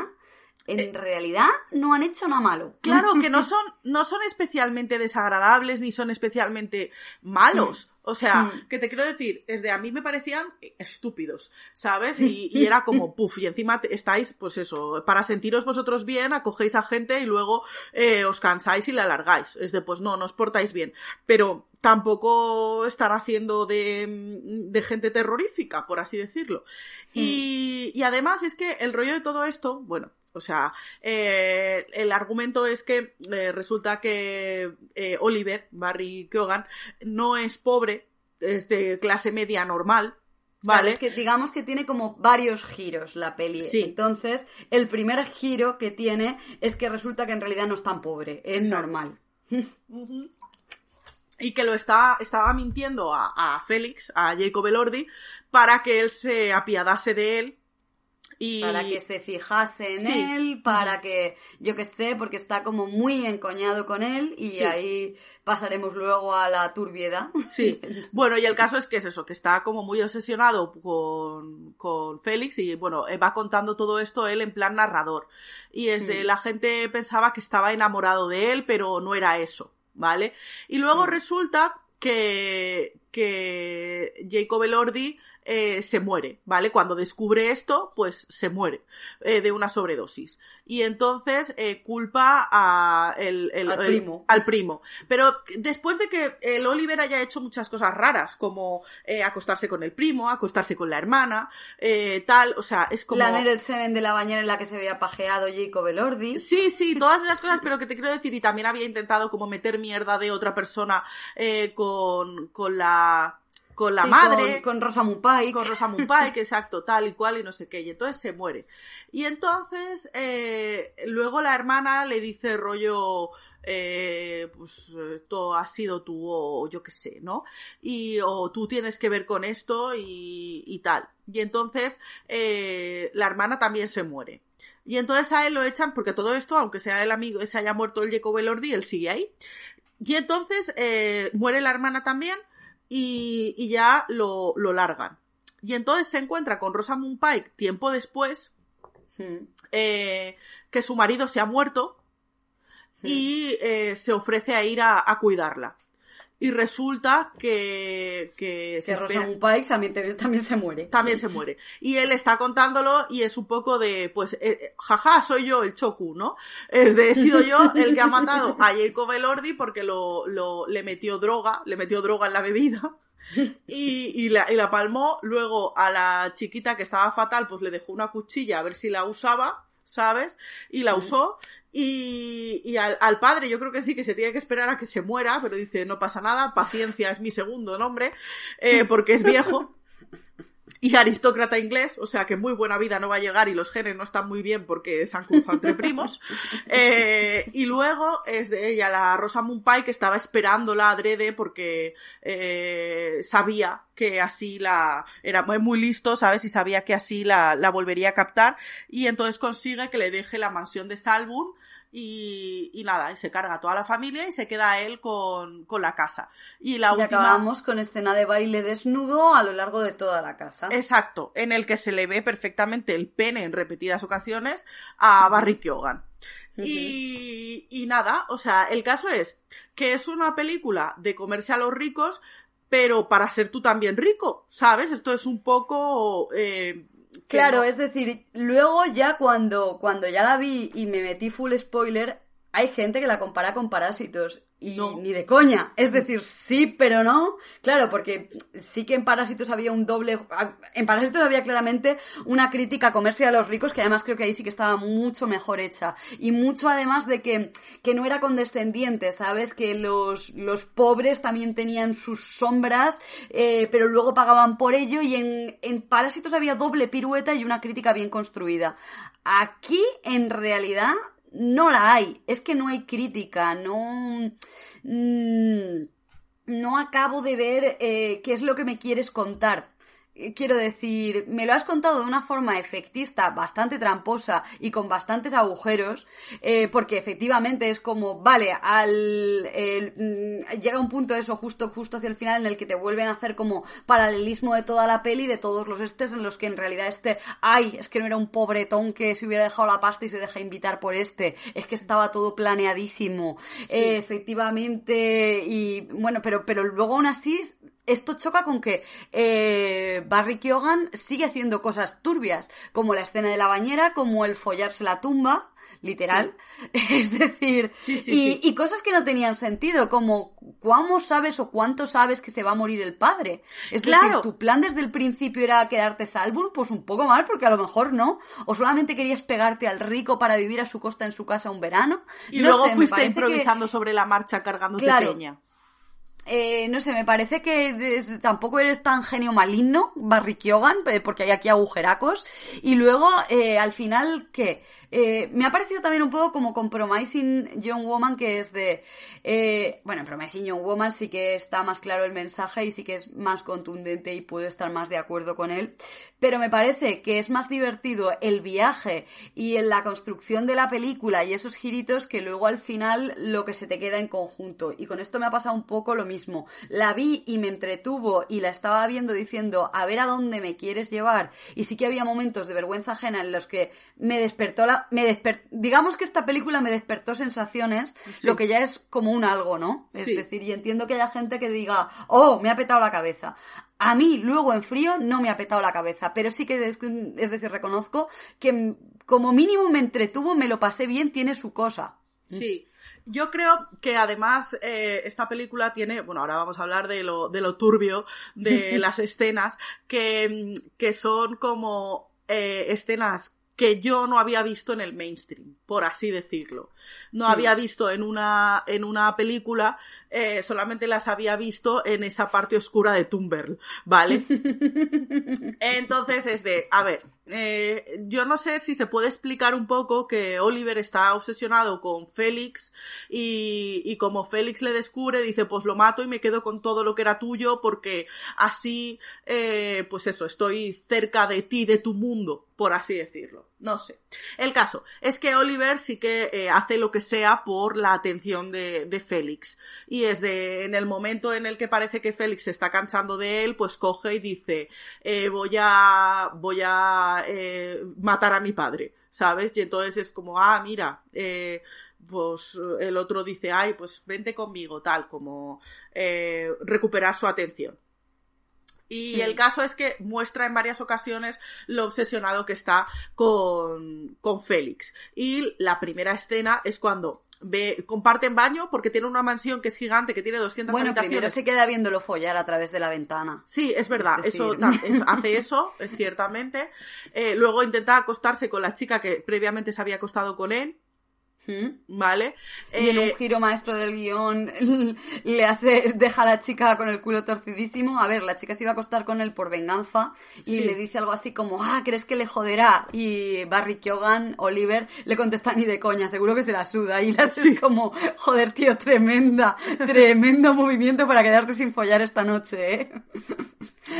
en realidad no han hecho nada malo. Claro que no son, no son especialmente desagradables ni son especialmente malos. O sea, Mm. que te quiero decir, es de a mí me parecían estúpidos, ¿sabes? Y, y era como, puff, y encima estáis, pues eso, para sentiros vosotros bien, acogéis a gente y luego eh, os cansáis y la alargáis. Es de, pues no, no os portáis bien. Pero tampoco están haciendo de, de gente terrorífica, por así decirlo. Y, y además es que el rollo de todo esto, bueno, o sea, eh, el argumento es que eh, resulta que eh, Oliver, Barry Keoghan, no es pobre, es de clase media normal, Claro, ¿vale? es que digamos que tiene como varios giros la peli. Sí. Entonces, el primer giro que tiene es que resulta que en realidad no es tan pobre, es Exacto. normal. Y que lo está, estaba mintiendo a, a Félix, a Jacob Elordi, para que él se apiadase de él. Y... Para que se fijase en Sí. él, para que, yo que sé, porque está como muy encoñado con él y Sí. ahí pasaremos luego a la turbiedad. Sí, bueno, y el caso es que es eso, que está como muy obsesionado con, con Félix y bueno, eh, va contando todo esto él en plan narrador. Y es de Mm. la gente pensaba que estaba enamorado de él, pero no era eso, ¿vale? Y luego resulta que, que Jacob Elordi eh, se muere, ¿vale? Cuando descubre esto, pues se muere eh, de una sobredosis. Y entonces eh, culpa a el, el- Al el- primo. al primo. Pero después de que el Oliver haya hecho muchas cosas raras, como acostarse con el primo, acostarse con la hermana, tal, o sea, es como... Lamer el semen de la bañera en la que se había pajeado Jacob Elordi. Sí, sí, todas esas cosas, pero que te quiero decir, y también había intentado como meter mierda de otra persona con, con la con la Sí, madre, Con, con Rosamund Pike. con Rosamund Pike, exacto, tal y cual y no sé qué, y entonces se muere. Y entonces, eh, luego la hermana le dice rollo, eh, pues esto ha sido tú o yo qué sé, ¿no? Y o tú tienes que ver con esto y, y tal. Y entonces eh, la hermana también se muere. Y entonces a él lo echan porque todo esto, aunque sea el amigo, se haya muerto el Jacob Elordi, él sigue ahí. Y entonces eh, muere la hermana también y, y ya lo, lo largan. Y entonces se encuentra con Rosamund Pike tiempo después, Mm. eh, que su marido se ha muerto y eh, se ofrece a ir a, a cuidarla. Y resulta que, que se Que Rosamund Pike también, también se muere. también se muere. Y él está contándolo y es un poco de, pues, eh, eh, jaja, soy yo el Choku, ¿no? Es de, he sido yo el que ha matado a Jacob Elordi porque lo, lo, le metió droga, le metió droga en la bebida. Y, y, la, y la palmó, luego a la chiquita que estaba fatal, pues le dejó una cuchilla a ver si la usaba, ¿sabes? Y la usó. Y, al, al padre yo creo que sí que se tiene que esperar a que se muera, pero dice, no pasa nada, paciencia es mi segundo nombre, eh, porque es viejo y aristócrata inglés, o sea que muy buena vida no va a llegar y los genes no están muy bien porque se han cruzado entre primos. Eh, y luego es de ella, la Rosamund Pike, que estaba esperándola adrede porque eh, sabía que así la... Era muy, muy listo, ¿sabes? Y sabía que así la, la volvería a captar y entonces consigue que le deje la mansión de Salbun y, y nada, y se carga a toda la familia y se queda él con, con la casa. Y la Y última... acabamos con escena de baile desnudo a lo largo de toda la casa. Exacto, en el que se le ve perfectamente el pene en repetidas ocasiones a Barry Keoghan. y, y nada, o sea, el caso es que es una película de comerse a los ricos, pero para ser tú también rico, ¿sabes? Esto es un poco... eh, Claro, no- es decir, luego ya cuando, cuando ya la vi y me metí full spoiler, hay gente que la compara con Parásitos. Y No. ni de coña. Es decir, sí, pero no. Claro, porque sí que en Parásitos había un doble. En Parásitos había claramente una crítica a comerse a los ricos, que además creo que ahí sí que estaba mucho mejor hecha. Y mucho además de que, que no era condescendiente, ¿sabes? Que los, los pobres también tenían sus sombras, eh, pero luego pagaban por ello. Y en, en Parásitos había doble pirueta y una crítica bien construida. Aquí, en realidad, no la hay. Es que no hay crítica, no. mm, no acabo de ver eh, qué es lo que me quieres contar. Eh, quiero decir, me lo has contado de una forma efectista, bastante tramposa y con bastantes agujeros, eh, porque efectivamente es como, vale, al el, mm, llega un punto eso justo justo hacia el final en el que te vuelven a hacer como paralelismo de toda la peli, de todos los estes en los que en realidad este, ay, es que no era un pobretón que se hubiera dejado la pasta y se deja invitar por este, es que estaba todo planeadísimo, Eh, efectivamente, y bueno, pero, pero luego aún así esto choca con que eh, Barry Keoghan sigue haciendo cosas turbias, como la escena de la bañera, como el follarse la tumba, literal. Es decir, Sí, sí, y, cosas que no tenían sentido, como ¿cómo sabes o cuánto sabes que se va a morir el padre? Es Claro. decir, tu plan desde el principio era quedarte salvo, pues un poco mal, porque a lo mejor no. O solamente querías pegarte al rico para vivir a su costa en su casa un verano. Y No luego sé, fuiste que- improvisando sobre la marcha cargándote Claro. peña. Eh, no sé, me parece que tampoco eres tan genio maligno, Barry Keoghan, eh, porque hay aquí agujeracos. Y luego, eh, al final, ¿qué? Eh, me ha parecido también un poco como Compromising Young Woman, que es de... bueno, en Promising Young Woman sí que está más claro el mensaje y sí que es más contundente y puedo estar más de acuerdo con él. Pero me parece que es más divertido el viaje y en la construcción de la película y esos giritos que luego al final lo que se te queda en conjunto. Y con esto me ha pasado un poco lo mismo. La vi y me entretuvo y la estaba viendo diciendo a ver a dónde me quieres llevar. Y sí que había momentos de vergüenza ajena en los que me despertó la... Me desper- digamos que esta película me despertó sensaciones, Sí. lo que ya es como un algo, ¿no? Es Sí. decir, y entiendo que haya gente que diga, oh, me ha petado la cabeza. A mí, luego en frío, no me ha petado la cabeza, pero sí que, es, es decir, reconozco que como mínimo me entretuvo, me lo pasé bien, tiene su cosa. Sí. Yo creo que además eh, esta película tiene, bueno, ahora vamos a hablar de lo, de lo turbio de las escenas, que, que son como eh, escenas que yo no había visto en el mainstream, por así decirlo. No había visto en una, en una película, eh, solamente las había visto en esa parte oscura de Tumblr, ¿vale? Entonces es de, a ver, eh, yo no sé si se puede explicar un poco que Oliver está obsesionado con Félix y, y como Félix le descubre, dice, pues lo mato y me quedo con todo lo que era tuyo porque así, eh, pues eso, estoy cerca de ti, de tu mundo, por así decirlo. No sé. El caso es que Oliver sí que eh, hace lo que sea por la atención de, de Félix. Y es de, en el momento en el que parece que Félix se está cansando de él, pues coge y dice, eh, voy a, voy a eh, matar a mi padre, ¿sabes? Y entonces es como, ah, mira, pues el otro dice, ay, pues vente conmigo, tal, como recuperar su atención. Y el caso es que muestra en varias ocasiones lo obsesionado que está con, con Félix. Y la primera escena es cuando ve, comparten baño porque tiene una mansión que es gigante, que tiene 200 Bueno, primero habitaciones. se queda viéndolo follar a través de la ventana. Sí, es verdad, Es eso decir- ta- es- hace eso, es ciertamente. Eh, luego intenta acostarse con la chica que previamente se había acostado con él. ¿Vale? Y en Eh, un giro maestro del guion le hace, deja a la chica con el culo torcidísimo. A ver, la chica se iba a acostar con él por venganza y Sí. le dice algo así como, ah, ¿crees que le joderá? Y Barry Keoghan, Oliver, le contesta ni de coña, seguro que se la suda. Y le hace como, joder, tío, tremenda, tremendo movimiento para quedarte sin follar esta noche, ¿eh?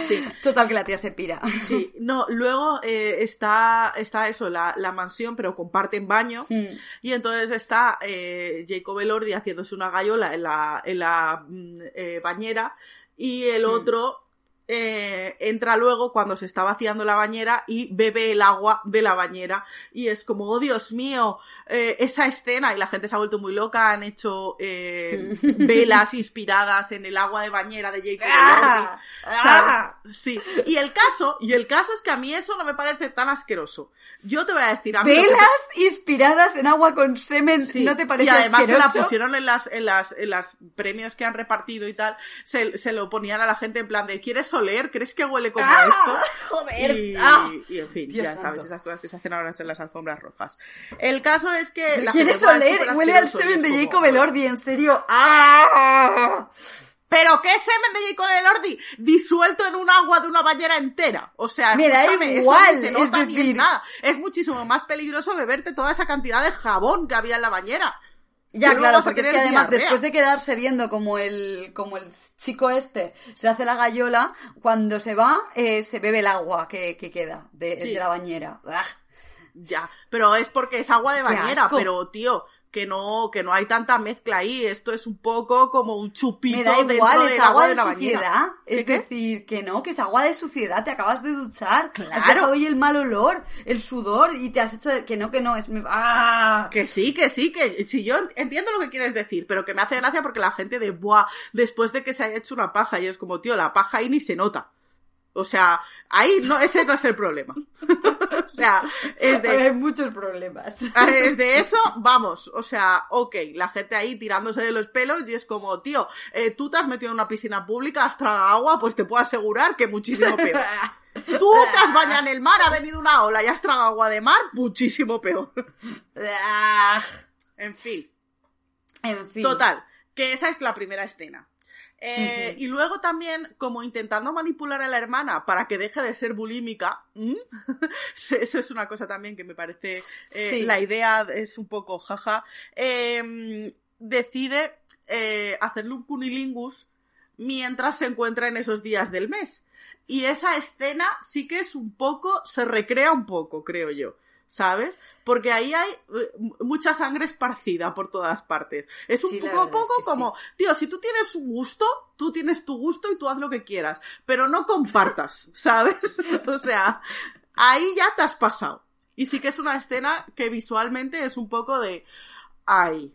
Sí. Total que la tía se pira. Sí, no, luego eh, está, está eso, la, la mansión, pero comparten baño. Mm. Y entonces está eh, Jacob Elordi haciéndose una gallola en la, en la mm, eh, bañera. Y el Mm. otro eh, entra luego cuando se está vaciando la bañera y bebe el agua de la bañera. Y es como, oh Dios mío, eh, esa escena. Y la gente se ha vuelto muy loca. Han hecho eh, velas inspiradas en el agua de bañera de Jacob Elordi. ¡Ah! ¡Ah! Sí. Y el caso, y el caso es que a mí eso no me parece tan asqueroso. Yo te voy a decir, a mí que- Velas inspiradas en agua con semen, Sí. ¿no te parece y además se la pusieron en las, en las, en las premios que han repartido y tal, se, se lo ponían a la gente en plan de ¿quieres oler? ¿Crees que huele como ¡Ah! esto? ¡Joder! Y, ¡Ah! y, en fin, Dios ya santo. sabes, esas cosas que se hacen ahora en las alfombras rojas. El caso es que la ¿Quieres gente, "Buah, es oler? Huele al asqueroso", y semen de como, Jacob Elordi, en serio. ¡Ah! ¿Pero qué semen de Jacob Elordi? Disuelto en un agua de una bañera entera. O sea, Me da eso igual, se es decir- nada. Es muchísimo más peligroso beberte toda esa cantidad de jabón que había en la bañera. Ya, claro, porque es que además diarrea. después de quedarse viendo como el, como el chico este se hace la gallola, cuando se va, eh, se bebe el agua que, que queda de, Sí. de la bañera. Ya, pero es porque es agua de bañera, pero tío, que no, que no hay tanta mezcla ahí. Esto es un poco como un chupito Me da igual, es agua agua de de la bañera. suciedad. ¿Qué, Es qué? decir, que no, que es agua de suciedad, te acabas de duchar. Has Claro. dejado ahí el mal olor, el sudor y te has hecho... Que no, que no, es... ¡Ah! Que sí, que sí, que si yo entiendo lo que quieres decir, pero que me hace gracia porque la gente de buah, después de que se haya hecho una paja, y es como, tío, la paja ahí ni se nota. O sea, ahí no, ese no es el problema. o sea, es de, Hay muchos problemas. Desde eso, vamos, o sea, ok, la gente ahí tirándose de los pelos y es como, tío, eh, tú te has metido en una piscina pública, has tragado agua, pues te puedo asegurar que muchísimo peor. Tú te has bañado en el mar, ha venido una ola y has tragado agua de mar, muchísimo peor. Ah, En fin, en fin. total, que esa es la primera escena. Eh. Y luego también, como intentando manipular a la hermana para que deje de ser bulímica, eso es una cosa también que me parece, eh, Sí. la idea es un poco jaja, eh, decide eh, hacerle un cunilingus mientras se encuentra en esos días del mes. Y esa escena sí que es un poco, se recrea un poco, creo yo. ¿Sabes? Porque ahí hay eh, mucha sangre esparcida por todas partes. Es un Sí, poco a verdad es poco que como, tío, si tú tienes un gusto, tú tienes tu gusto y tú haz lo que quieras, pero no compartas, ¿sabes? o sea, ahí ya te has pasado. Y sí que es una escena que visualmente es un poco de, ay.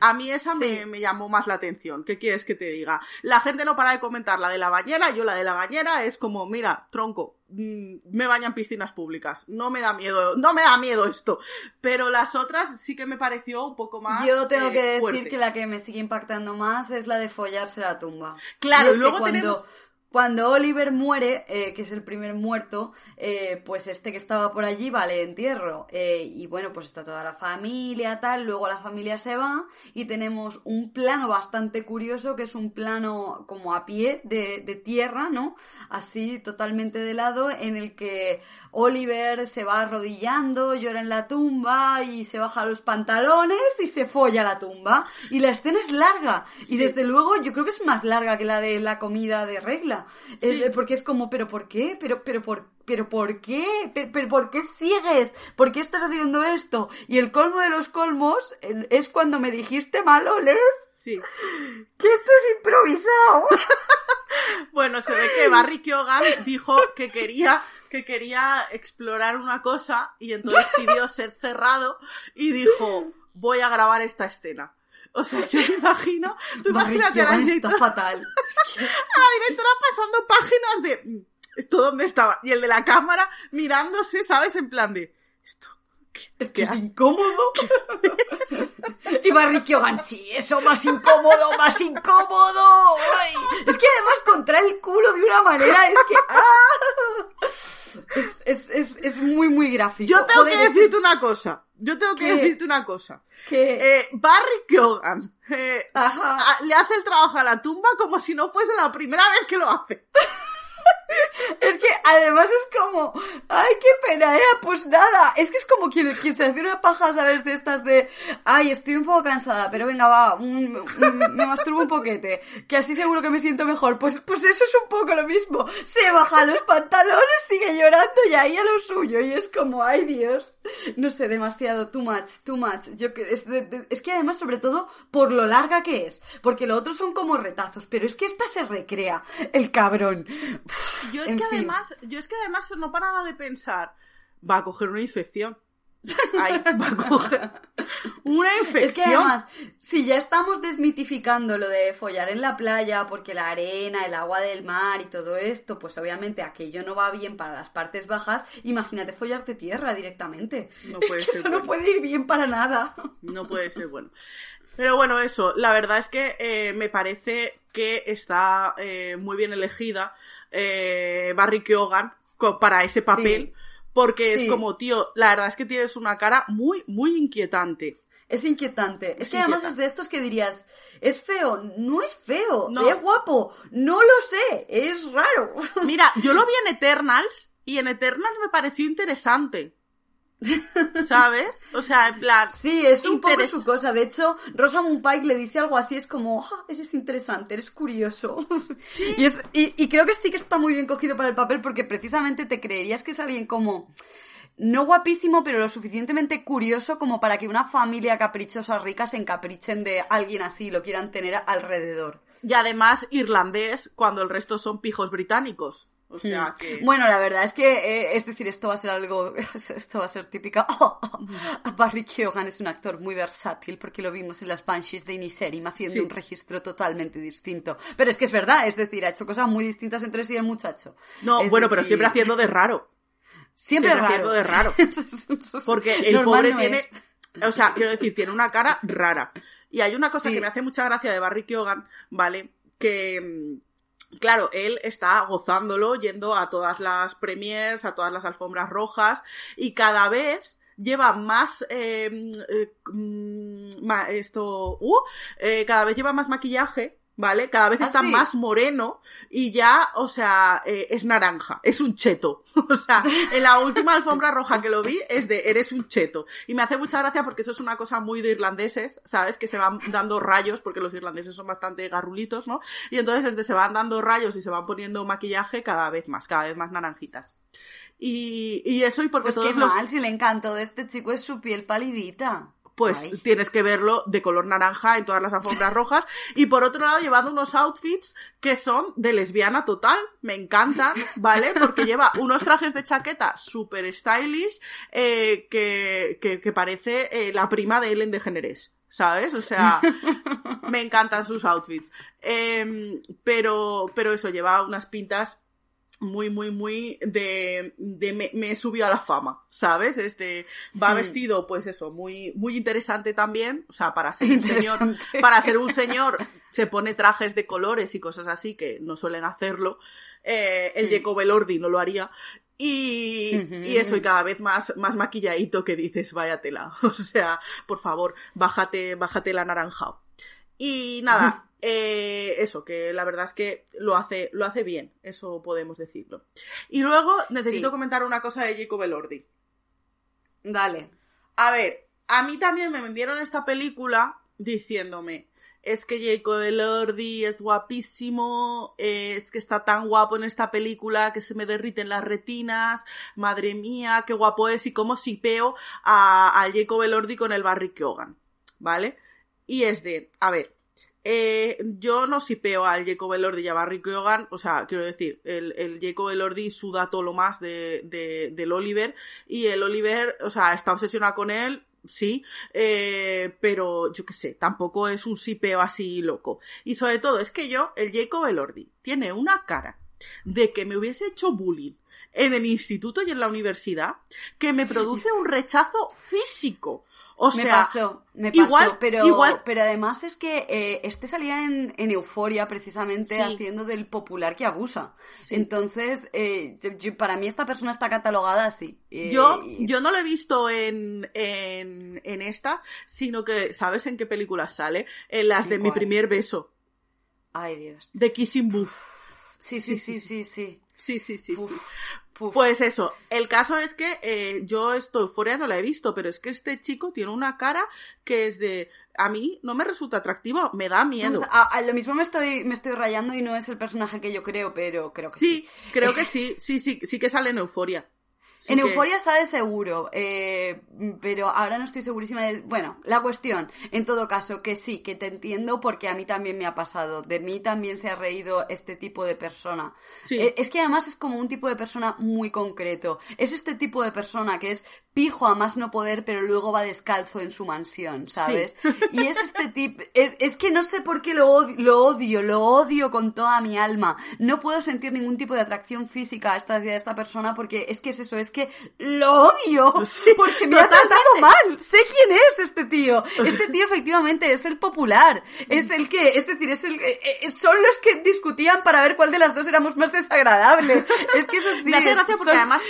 A mí esa Sí. me, me llamó más la atención. ¿Qué quieres que te diga? La gente no para de comentar la de la bañera. Yo la de la bañera es como, mira, tronco, me baño en piscinas públicas. No me da miedo, no me da miedo esto. Pero las otras sí que me pareció un poco más. Yo tengo eh, que decir fuerte. que la que me sigue impactando más es la de follarse la tumba. Claro, y luego que cuando, tenemos- cuando Oliver muere, eh, que es el primer muerto, eh, pues este que estaba por allí va al entierro. Eh, y bueno, pues está toda la familia, tal. Luego la familia se va y tenemos un plano bastante curioso, que es un plano como a pie de, de tierra, ¿no? Así totalmente de lado, en el que Oliver se va arrodillando, llora en la tumba y se baja los pantalones y se folla la tumba. Y la escena es larga. Y Sí. desde luego yo creo que es más larga que la de la comida de regla. Sí. porque es como, ¿pero por qué? ¿Pero, pero por ¿Pero por qué? ¿Pero, pero por qué sigues? ¿Por qué estás haciendo esto? Y el colmo de los colmos es cuando me dijiste maloles Sí. que esto es improvisado. Bueno, se ve que Barry Keoghan dijo que quería que quería explorar una cosa y entonces pidió ser cerrado y dijo voy a grabar esta escena. O sea, yo me imagino, tú imagínate a la directora, fatal. Es que- a la directora pasando páginas de "Mm, ¿esto dónde estaba? Y el de la cámara mirándose, ¿sabes? En plan de esto. ¿qué- Esto qué es ha- incómodo. y Barry sí, eso más incómodo, más incómodo. Ay, Es que además contra el culo de una manera, es que... ¡ah! Es, es, es, es muy, muy gráfico. Yo tengo Joder, que decirte una cosa. Yo tengo que ¿Qué? decirte una cosa. que... Eh, Barry Keoghan eh, le hace el trabajo a la tumba como si no fuese la primera vez que lo hace. Es que además es como, ay, qué pena, ¿eh? Pues nada, es que es como quien, se hace una paja, ¿sabes? De estas de, ay, estoy un poco cansada, pero venga, va, me masturbo un poquete, que así seguro que me siento mejor. Pues, pues eso es un poco lo mismo. Se baja los pantalones, sigue llorando y ahí a lo suyo. Y es como, ay, Dios. No sé, demasiado, too much, too much. Yo, es, es que además, sobre todo, por lo larga que es. Porque lo otro son como retazos, pero es que esta se recrea, el cabrón. Yo es En que fin. además, yo es que además no paraba de pensar, va a coger una infección. Ay, va a coger una infección. Es que además, si ya estamos desmitificando lo de follar en la playa, porque la arena, el agua del mar y todo esto, pues obviamente aquello no va bien para las partes bajas, imagínate follarte tierra directamente. No es puede que ser eso no puede ir bien para nada. No puede ser bueno. Pero bueno, eso, la verdad es que eh, me parece que está eh, muy bien elegida eh, Barry Keoghan para ese papel. Porque Sí. es como, tío, la verdad es que tienes una cara muy, muy inquietante. Es inquietante. Es, Es que además inquietante. es de estos que dirías, es feo, no es feo, No. es guapo, no lo sé, es raro. Mira, yo lo vi en Eternals y en Eternals me pareció interesante. ¿Sabes? O sea, en plan. Sí, es un poco su cosa. De hecho, Rosamund Pike le dice algo así, es como, ah, eres interesante, eres curioso. y, es, y, y creo que sí que está muy bien cogido para el papel porque precisamente te creerías que es alguien como... No guapísimo, pero lo suficientemente curioso como para que una familia caprichosa rica se encaprichen de alguien así y lo quieran tener alrededor. Y además irlandés cuando el resto son pijos británicos. O sea que. Bueno, la verdad es que, eh, es decir, esto va a ser algo, esto va a ser típica. Barry Keoghan es un actor muy versátil porque lo vimos en las Banshees de Inisherim haciendo Sí. un registro totalmente distinto. Pero es que es verdad, es decir, ha hecho cosas muy distintas entre sí el muchacho. No, Es bueno, pero siempre haciendo de raro. Siempre, siempre raro. haciendo de raro. Porque el Normal pobre no tiene. es. O sea, quiero decir, tiene una cara rara. Y hay una cosa Sí. que me hace mucha gracia de Barry Keoghan, ¿vale? Que. Claro, él está gozándolo, yendo a todas las premiers, a todas las alfombras rojas, y cada vez lleva más eh, eh, mm, esto uh, eh, cada vez lleva más maquillaje vale cada vez ¿Ah, está sí? más moreno y ya o sea eh, es naranja es un cheto. O sea en la última alfombra roja que lo vi es de eres un cheto. Y me hace mucha gracia porque eso es una cosa muy de irlandeses sabes que se van dando rayos porque los irlandeses son bastante garrulitos no y entonces es de se van dando rayos y se van poniendo maquillaje cada vez más cada vez más naranjitas. Y, y eso y porque Pues todos qué los mal, si le encantó de este chico es su piel palidita. Pues Ay. tienes que verlo de color naranja en todas las alfombras rojas. Y por otro lado, llevando unos outfits que son de lesbiana total. Me encantan, ¿vale? Porque lleva unos trajes de chaqueta super stylish eh, que, que, que parece eh, la prima de Ellen DeGeneres. ¿Sabes? O sea, me encantan sus outfits. Em, pero, pero eso, lleva unas pintas muy, muy, muy de, de me, me he subido a la fama, ¿sabes? Este, va Sí. vestido, pues eso, muy, muy interesante también, o sea, para ser un señor, para ser un señor, se pone trajes de colores y cosas así que no suelen hacerlo. Eh, el. Jacob Elordi no lo haría. Y, y eso, y cada vez más, más maquilladito que dices, vaya tela. O sea, por favor, bájate, bájate la naranja. Y nada, eh, eso, que la verdad es que lo hace, lo hace bien, eso podemos decirlo. Y luego necesito Sí. comentar una cosa de Jacob Elordi. Dale. A ver, a mí también me vendieron esta película diciéndome, es que Jacob Elordi es guapísimo, es que está tan guapo en esta película que se me derriten las retinas, madre mía, qué guapo es y cómo sipeo a, a Jacob Elordi con el Barry Keoghan, ¿vale? Y es de, a ver, eh, yo no sipeo al Jacob Elordi y a Barry Keoghan, o sea, quiero decir, el, el Jacob Elordi suda todo lo más de, de- del Oliver y el Oliver, o sea, está obsesionado con él, sí, eh, pero yo qué sé, tampoco es un sipeo así loco. Y sobre todo, es que yo, el Jacob Elordi, tiene una cara de que me hubiese hecho bullying en el instituto y en la universidad que me produce un rechazo físico. O me sea, pasó, me pasó, igual- pero, igual- pero además es que eh, este salía en, en Euforia precisamente Sí. haciendo del popular que abusa. Sí. Entonces, eh, yo- para mí esta persona está catalogada así. Eh, Yo, yo no lo he visto en, en, en esta, sino que, ¿sabes en qué película sale? En las ¿En de mi primer beso, Ay, Dios. de Kissing Booth. Sí, sí, sí, sí, sí. Sí, sí, sí, sí. Puf. Pues eso, el caso es que eh, yo esto Euforia no la he visto, pero es que este chico tiene una cara que es de... A mí no me resulta atractivo, me da miedo. A lo mismo me estoy, me estoy rayando y no es el personaje que yo creo, pero creo que sí. Sí, creo que sí, sí, sí, sí que sale en Euforia. Sí en que- Euforia sale seguro, eh, pero ahora no estoy segurísima de... Bueno, la cuestión, en todo caso, que sí, que te entiendo porque a mí también me ha pasado. De mí también se ha reído este tipo de persona. Sí. Eh, es que además es como un tipo de persona muy concreto. Es este tipo de persona que es pijo a más no poder, pero luego va descalzo en su mansión, ¿sabes? Y es este tipo... Es, es que no sé por qué lo odio, lo odio, lo odio con toda mi alma. No puedo sentir ningún tipo de atracción física a esta, a esta persona porque es que es eso, es que lo odio Sí, porque me ha tratado mal. Sé quién es este tío. Este tío efectivamente es el popular. Es el que, es decir, es el eh, eh, son los que discutían para ver cuál de las dos éramos más desagradable. Es que eso sí. me hace es- gracia porque son- además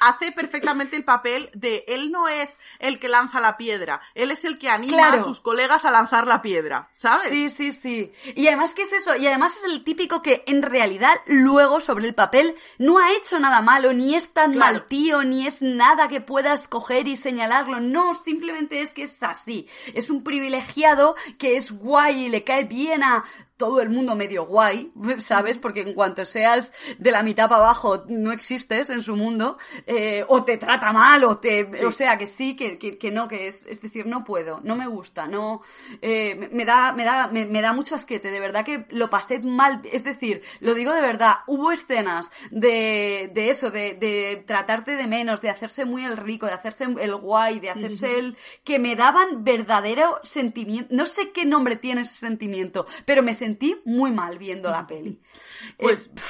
hace perfectamente el papel de él no es el que lanza la piedra, él es el que anima Claro. a sus colegas a lanzar la piedra, ¿sabes? Sí, sí, sí. Y además, ¿qué es eso? Y además es el típico que en realidad luego sobre el papel no ha hecho nada malo, ni es tan Claro. mal tío, ni es nada que puedas coger y señalarlo. No, simplemente es que es así. Es un privilegiado que es guay y le cae bien a todo el mundo medio guay, ¿sabes? Porque en cuanto seas de la mitad para abajo, no existes en su mundo, eh, o te trata mal, o te, o sea, que sí, que, que, que no, que es, es decir, no puedo, no me gusta, no, eh, me- me da, me da, me, me da mucho asquete, de verdad que lo pasé mal, es decir, lo digo de verdad, hubo escenas de, de eso, de, de tratarte de menos, de hacerse muy el rico, de hacerse el guay, de hacerse el, que me daban verdadero sentimiento, no sé qué nombre tiene ese sentimiento, pero me sentí muy mal viendo la peli. Pues, Eh,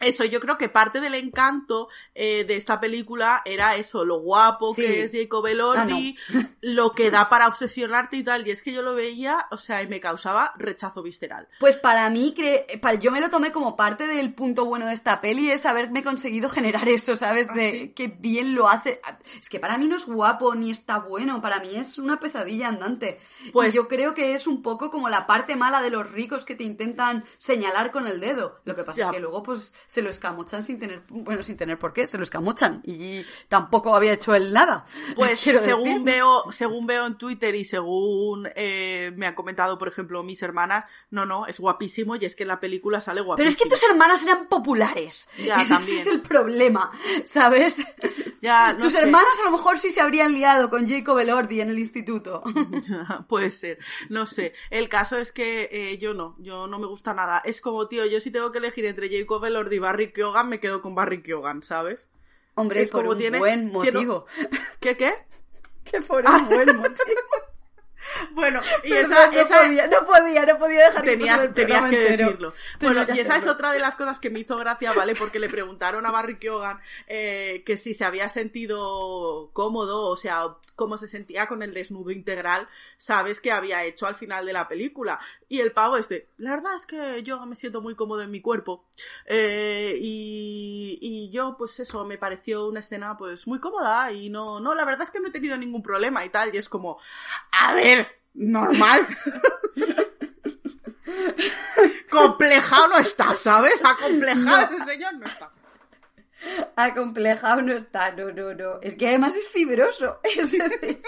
Eso, yo creo que parte del encanto eh, de esta película era eso, lo guapo Sí. que es Jacob Elordi, lo que da para obsesionarte y tal. Y es que yo lo veía, o sea, y me causaba rechazo visceral. Pues para mí, yo me lo tomé como parte del punto bueno de esta peli, es haberme conseguido generar eso, ¿sabes? ¿Ah, De sí? que bien lo hace. Es que para mí no es guapo ni está bueno, para mí es una pesadilla andante. Pues- y yo creo que es un poco como la parte mala de los ricos que te intentan señalar con el dedo. Lo que pasa Ya. es que luego pues se lo escamochan sin tener, bueno, sin tener por qué, se lo escamochan. Y tampoco había hecho él nada. Pues según decir. veo, según veo en Twitter y según eh, me han comentado, por ejemplo, mis hermanas, no, no, es guapísimo y es que en la película sale guapísimo. Pero es que tus hermanas eran populares. Ya, Ese también. es el problema, ¿sabes? Ya, no tus sé. hermanas a lo mejor sí se habrían liado con Jacob Elordi en el instituto. Puede ser, no sé. El caso es que eh, yo no, yo no me gusta nada. Es como, tío, yo si tengo que elegir entre Jacob Elordi y Barry Keoghan, me quedo con Barry Keoghan, ¿sabes? Hombre, Es por como un tiene- buen motivo. ¿Qué, qué? Que por un buen motivo. Bueno, y esa, no, esa, podía, no podía, no podía dejar tenías, tenías que decirlo. Bueno, y esa es otra de las cosas que me hizo gracia, ¿vale? Porque le preguntaron a Barry Keoghan eh, que si se había sentido cómodo, o sea, cómo se sentía con el desnudo integral, sabes que había hecho al final de la película. Y el pavo es de, la verdad es que yo me siento muy cómodo en mi cuerpo. Eh, y yo, pues eso, me pareció una escena pues muy cómoda y no, no, la verdad es que no he tenido ningún problema y tal. Y es como, a ver, normal. Complejado no está, ¿sabes? Acomplejado ese señor no está. Acomplejado no está, no, no, no. Es que además es fibroso. Es decir...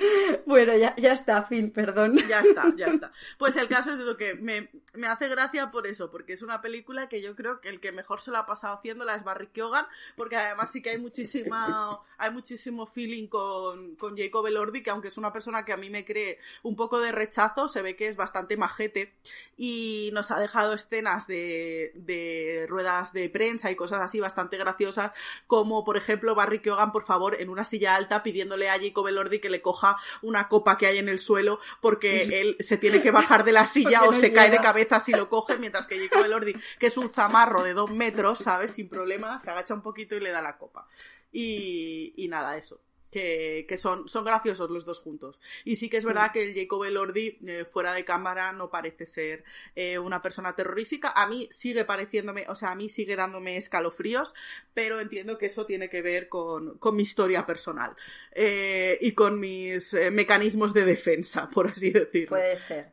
Bueno, ya, ya está, fin, perdón. Ya está, ya está. Pues el caso es eso que me, me hace gracia por eso, porque es una película que yo creo que el que mejor se la ha pasado haciéndola es Barry Keoghan, porque además sí que hay muchísima, hay muchísimo feeling con, con Jacob Elordi, que aunque es una persona que a mí me cree un poco de rechazo, se ve que es bastante majete y nos ha dejado escenas de, de ruedas de prensa y cosas así bastante graciosas, como por ejemplo Barry Keoghan, por favor, en una silla alta pidiéndole a Jacob Elordi que le coja una copa que hay en el suelo porque él se tiene que bajar de la silla o no se cae de cabeza si lo coge, mientras que Jacob Elordi, que es un zamarro de dos metros, ¿sabes? Sin problema, se agacha un poquito y le da la copa. Y, y nada, eso. Que, que son, son graciosos los dos juntos. Y sí que es verdad que el Jacob Elordi, eh, fuera de cámara, no parece ser eh, una persona terrorífica. A mí sigue pareciéndome, o sea, a mí sigue dándome escalofríos, pero entiendo que eso tiene que ver con, con mi historia personal eh, y con mis eh, mecanismos de defensa, por así decirlo. Puede ser.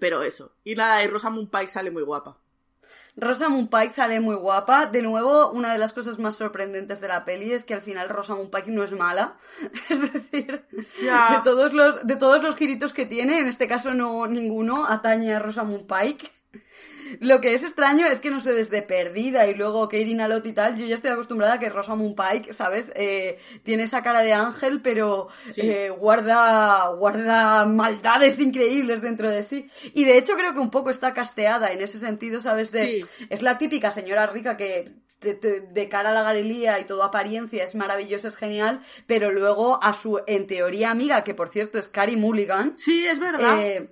Pero eso. Y nada, y Rosamund Pike sale muy guapa. Rosamund Pike sale muy guapa. De nuevo, una de las cosas más sorprendentes de la peli es que al final Rosamund Pike no es mala. Es decir, de todos los, de todos los giritos que tiene, en este caso no ninguno atañe a Rosamund Pike. Lo que es extraño es que no sé, desde Perdida y luego Katie Nalot y tal, yo ya estoy acostumbrada a que Rosamund Pike, ¿sabes? Eh, tiene esa cara de ángel, pero Sí. eh, guarda, guarda maldades increíbles dentro de sí. Y de hecho creo que un poco está casteada en ese sentido, ¿sabes? De, Sí. Es la típica señora rica que de, de- de cara a la galería y toda apariencia es maravillosa, es genial, pero luego a su, en teoría, amiga, que por cierto es Carrie Mulligan, Sí, es verdad. eh,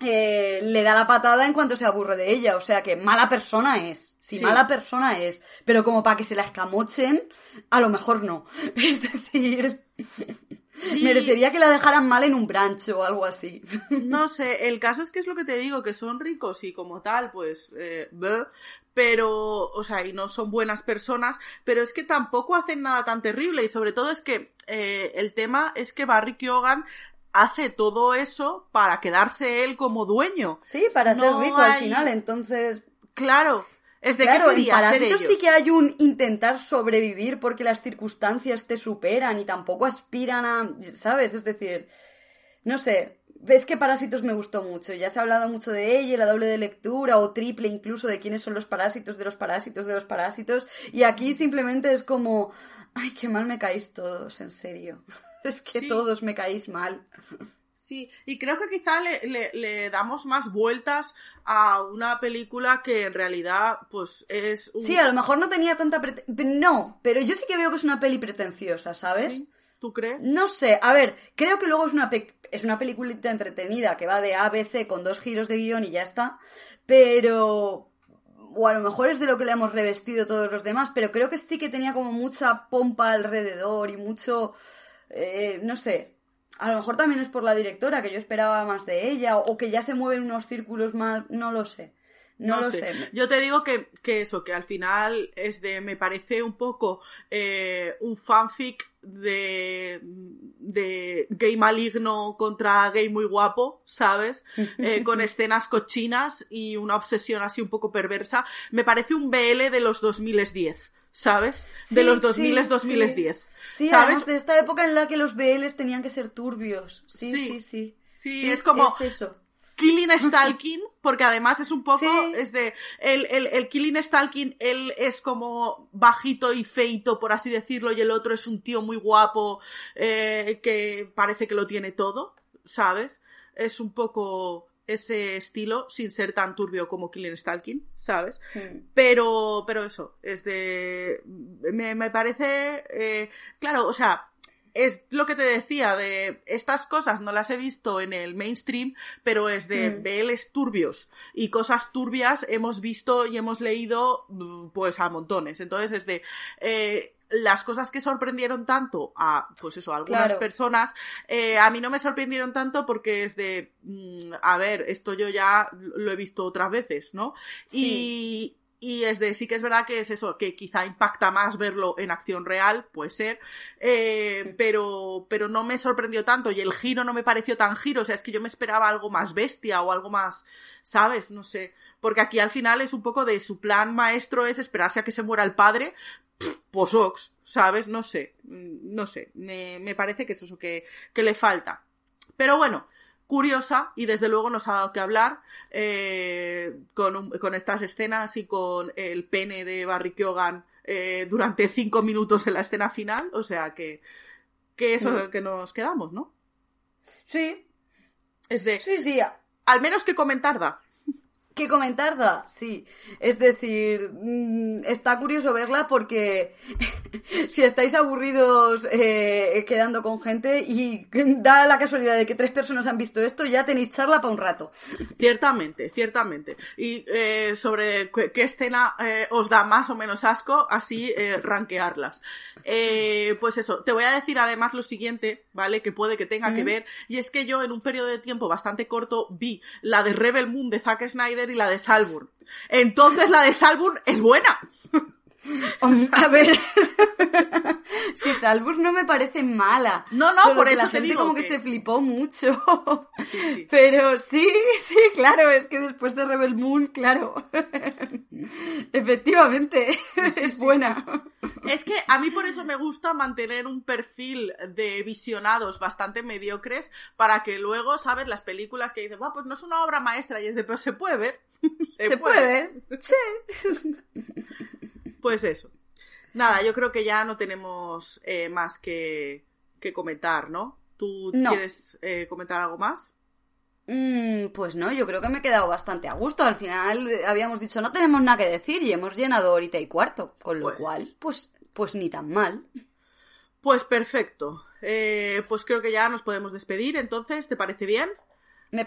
eh, le da la patada en cuanto se aburre de ella. O sea que mala persona es. Si Sí. mala persona es. Pero como para que se la escamochen, a lo mejor no. Es decir, Sí. merecería que la dejaran mal en un brancho o algo así. No sé, el caso es que es lo que te digo, que son ricos y como tal, pues, eh, bleh, pero, o sea, y no son buenas personas, pero es que tampoco hacen nada tan terrible y sobre todo es que eh, el tema es que Barry Keoghan hace todo eso para quedarse él como dueño. Sí, para ser rico al final, entonces... Claro, Es de Claro, qué en Parásitos sí que hay un intentar sobrevivir porque las circunstancias te superan y tampoco aspiran a, ¿sabes? Es decir, no sé, ves que Parásitos me gustó mucho, ya se ha hablado mucho de ella, la doble de lectura o triple incluso de quiénes son los parásitos de los parásitos de los parásitos y aquí simplemente es como, ay, qué mal me caéis todos, en serio. Es que Sí. todos me caéis mal. Sí, y creo que quizá le, le- le damos más vueltas a una película que en realidad, pues, es un... Sí, a lo mejor no tenía tanta prete- No, pero yo sí que veo que es una peli pretenciosa, ¿sabes? ¿Sí? ¿Tú crees? No sé, a ver, creo que luego es una, pe- es una peliculita entretenida que va de A a B, C con dos giros de guion y ya está, pero... O a lo mejor es de lo que le hemos revestido todos los demás, pero creo que sí que tenía como mucha pompa alrededor y mucho... eh, no sé, a lo mejor también es por la directora, que yo esperaba más de ella, o que ya se mueven unos círculos más... No lo sé. No, lo sé. Yo te digo que, que eso, que al final es de, me parece un poco eh, un fanfic de, de gay maligno contra gay muy guapo, ¿sabes? Eh, con escenas cochinas y una obsesión así un poco perversa. Me parece un BL de los 2010, ¿sabes? de Sí, los sí, 2000 2010. Sí, ¿sabes? de esta época en la que los BLs tenían que ser turbios. Sí, Sí. sí, sí. Es como- Es eso. Killing Stalking, porque además es un poco, es de, el, el, el Killing Stalking, él es como bajito y feito, por así decirlo, y el otro es un tío muy guapo, eh, que parece que lo tiene todo, ¿sabes? Es un poco ese estilo, sin ser tan turbio como Killing Stalking, ¿sabes? Mm. Pero, pero eso, es de, me, me parece, eh, claro, o sea, es lo que te decía, de estas cosas no las he visto en el mainstream, pero es de Mm. BLs turbios y cosas turbias hemos visto y hemos leído pues a montones. Entonces es de eh, las cosas que sorprendieron tanto a pues eso, a algunas Claro. personas, eh, a mí no me sorprendieron tanto porque es de mm, a ver, esto yo ya lo he visto otras veces, ¿no? Y, y es de, sí que es verdad que es eso, que quizá impacta más verlo en acción real, puede ser, eh, pero, pero no me sorprendió tanto y el giro no me pareció tan giro, o sea, es que yo me esperaba algo más bestia o algo más, ¿sabes? No sé, porque aquí al final es un poco de su plan maestro es esperarse a que se muera el padre, pues ox, ¿sabes? No sé, mm, no sé, me, me parece que es eso que, que le falta. Pero bueno, curiosa y desde luego nos ha dado que hablar eh, con, un- con estas escenas y con el pene de Barry Keoghan eh, durante cinco minutos en la escena final, o sea que, que eso que nos quedamos, ¿no? Sí, Es de, sí, sí. al menos que comentar da. ¿Qué comentar da? Sí. Es decir, mm, está curioso verla porque si estáis aburridos eh, quedando con gente y da la casualidad de que tres personas han visto esto, ya tenéis charla para un rato. Ciertamente, ciertamente. Y eh, sobre qué, qué escena eh, os da más o menos asco, así rankearlas. Eh, pues eso, te voy a decir además lo siguiente, ¿vale? Que puede que tenga que ver, y es que yo en un periodo de tiempo bastante corto vi la de Rebel Moon de Zack Snyder y la de Salburn. Entonces la de Salburn es buena. A ver, si Salbus no me parece mala. No, no, por eso la te gente digo como que... que- se flipó mucho. Sí, sí. Pero sí, sí, claro, es que después de Rebel Moon, claro. Efectivamente, es buena. Es que a mí por eso me gusta mantener un perfil de visionados bastante mediocres para que luego, ¿sabes? Las películas que "Buah, pues no es una obra maestra y es de, pero se puede ver. Se, puede ver. Sí. Pues eso. Nada, yo creo que ya no tenemos eh, más que, que comentar, ¿no? ¿Tú No. quieres eh, comentar algo más? Mm, pues no, yo creo que me he quedado bastante a gusto. Al final eh, habíamos dicho no tenemos nada que decir y hemos llenado horita y cuarto. Con lo Pues- cual, pues, pues ni tan mal. Pues perfecto. Eh, pues creo que ya nos podemos despedir, entonces, ¿te parece bien? Me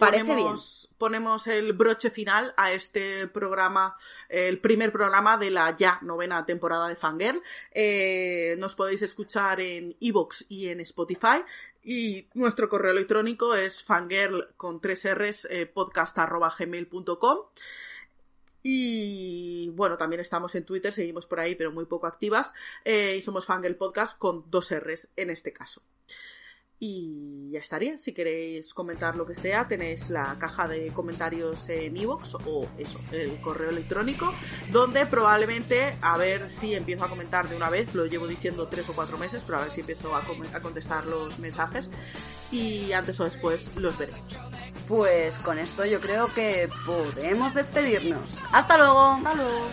ponemos el broche final a este programa, el primer programa de la ya novena temporada de Fangirl. Eh, nos podéis escuchar en Evox y en Spotify. Y nuestro correo electrónico es fangirl con tres R's eh, podcast arroba gmail.com. Y bueno, también estamos en Twitter, seguimos por ahí, pero muy poco activas. eh, y somos Fangirl Podcast con dos R's en este caso. Y ya estaría. Si queréis comentar lo que sea, tenéis la caja de comentarios en iVoox o eso, el correo electrónico, donde probablemente, a ver si empiezo a comentar de una vez, lo llevo diciendo tres o cuatro meses, pero a ver si empiezo a, a contestar los mensajes y antes o después los veremos. Pues con esto yo creo que podemos despedirnos. ¡Hasta luego! ¡Hasta luego!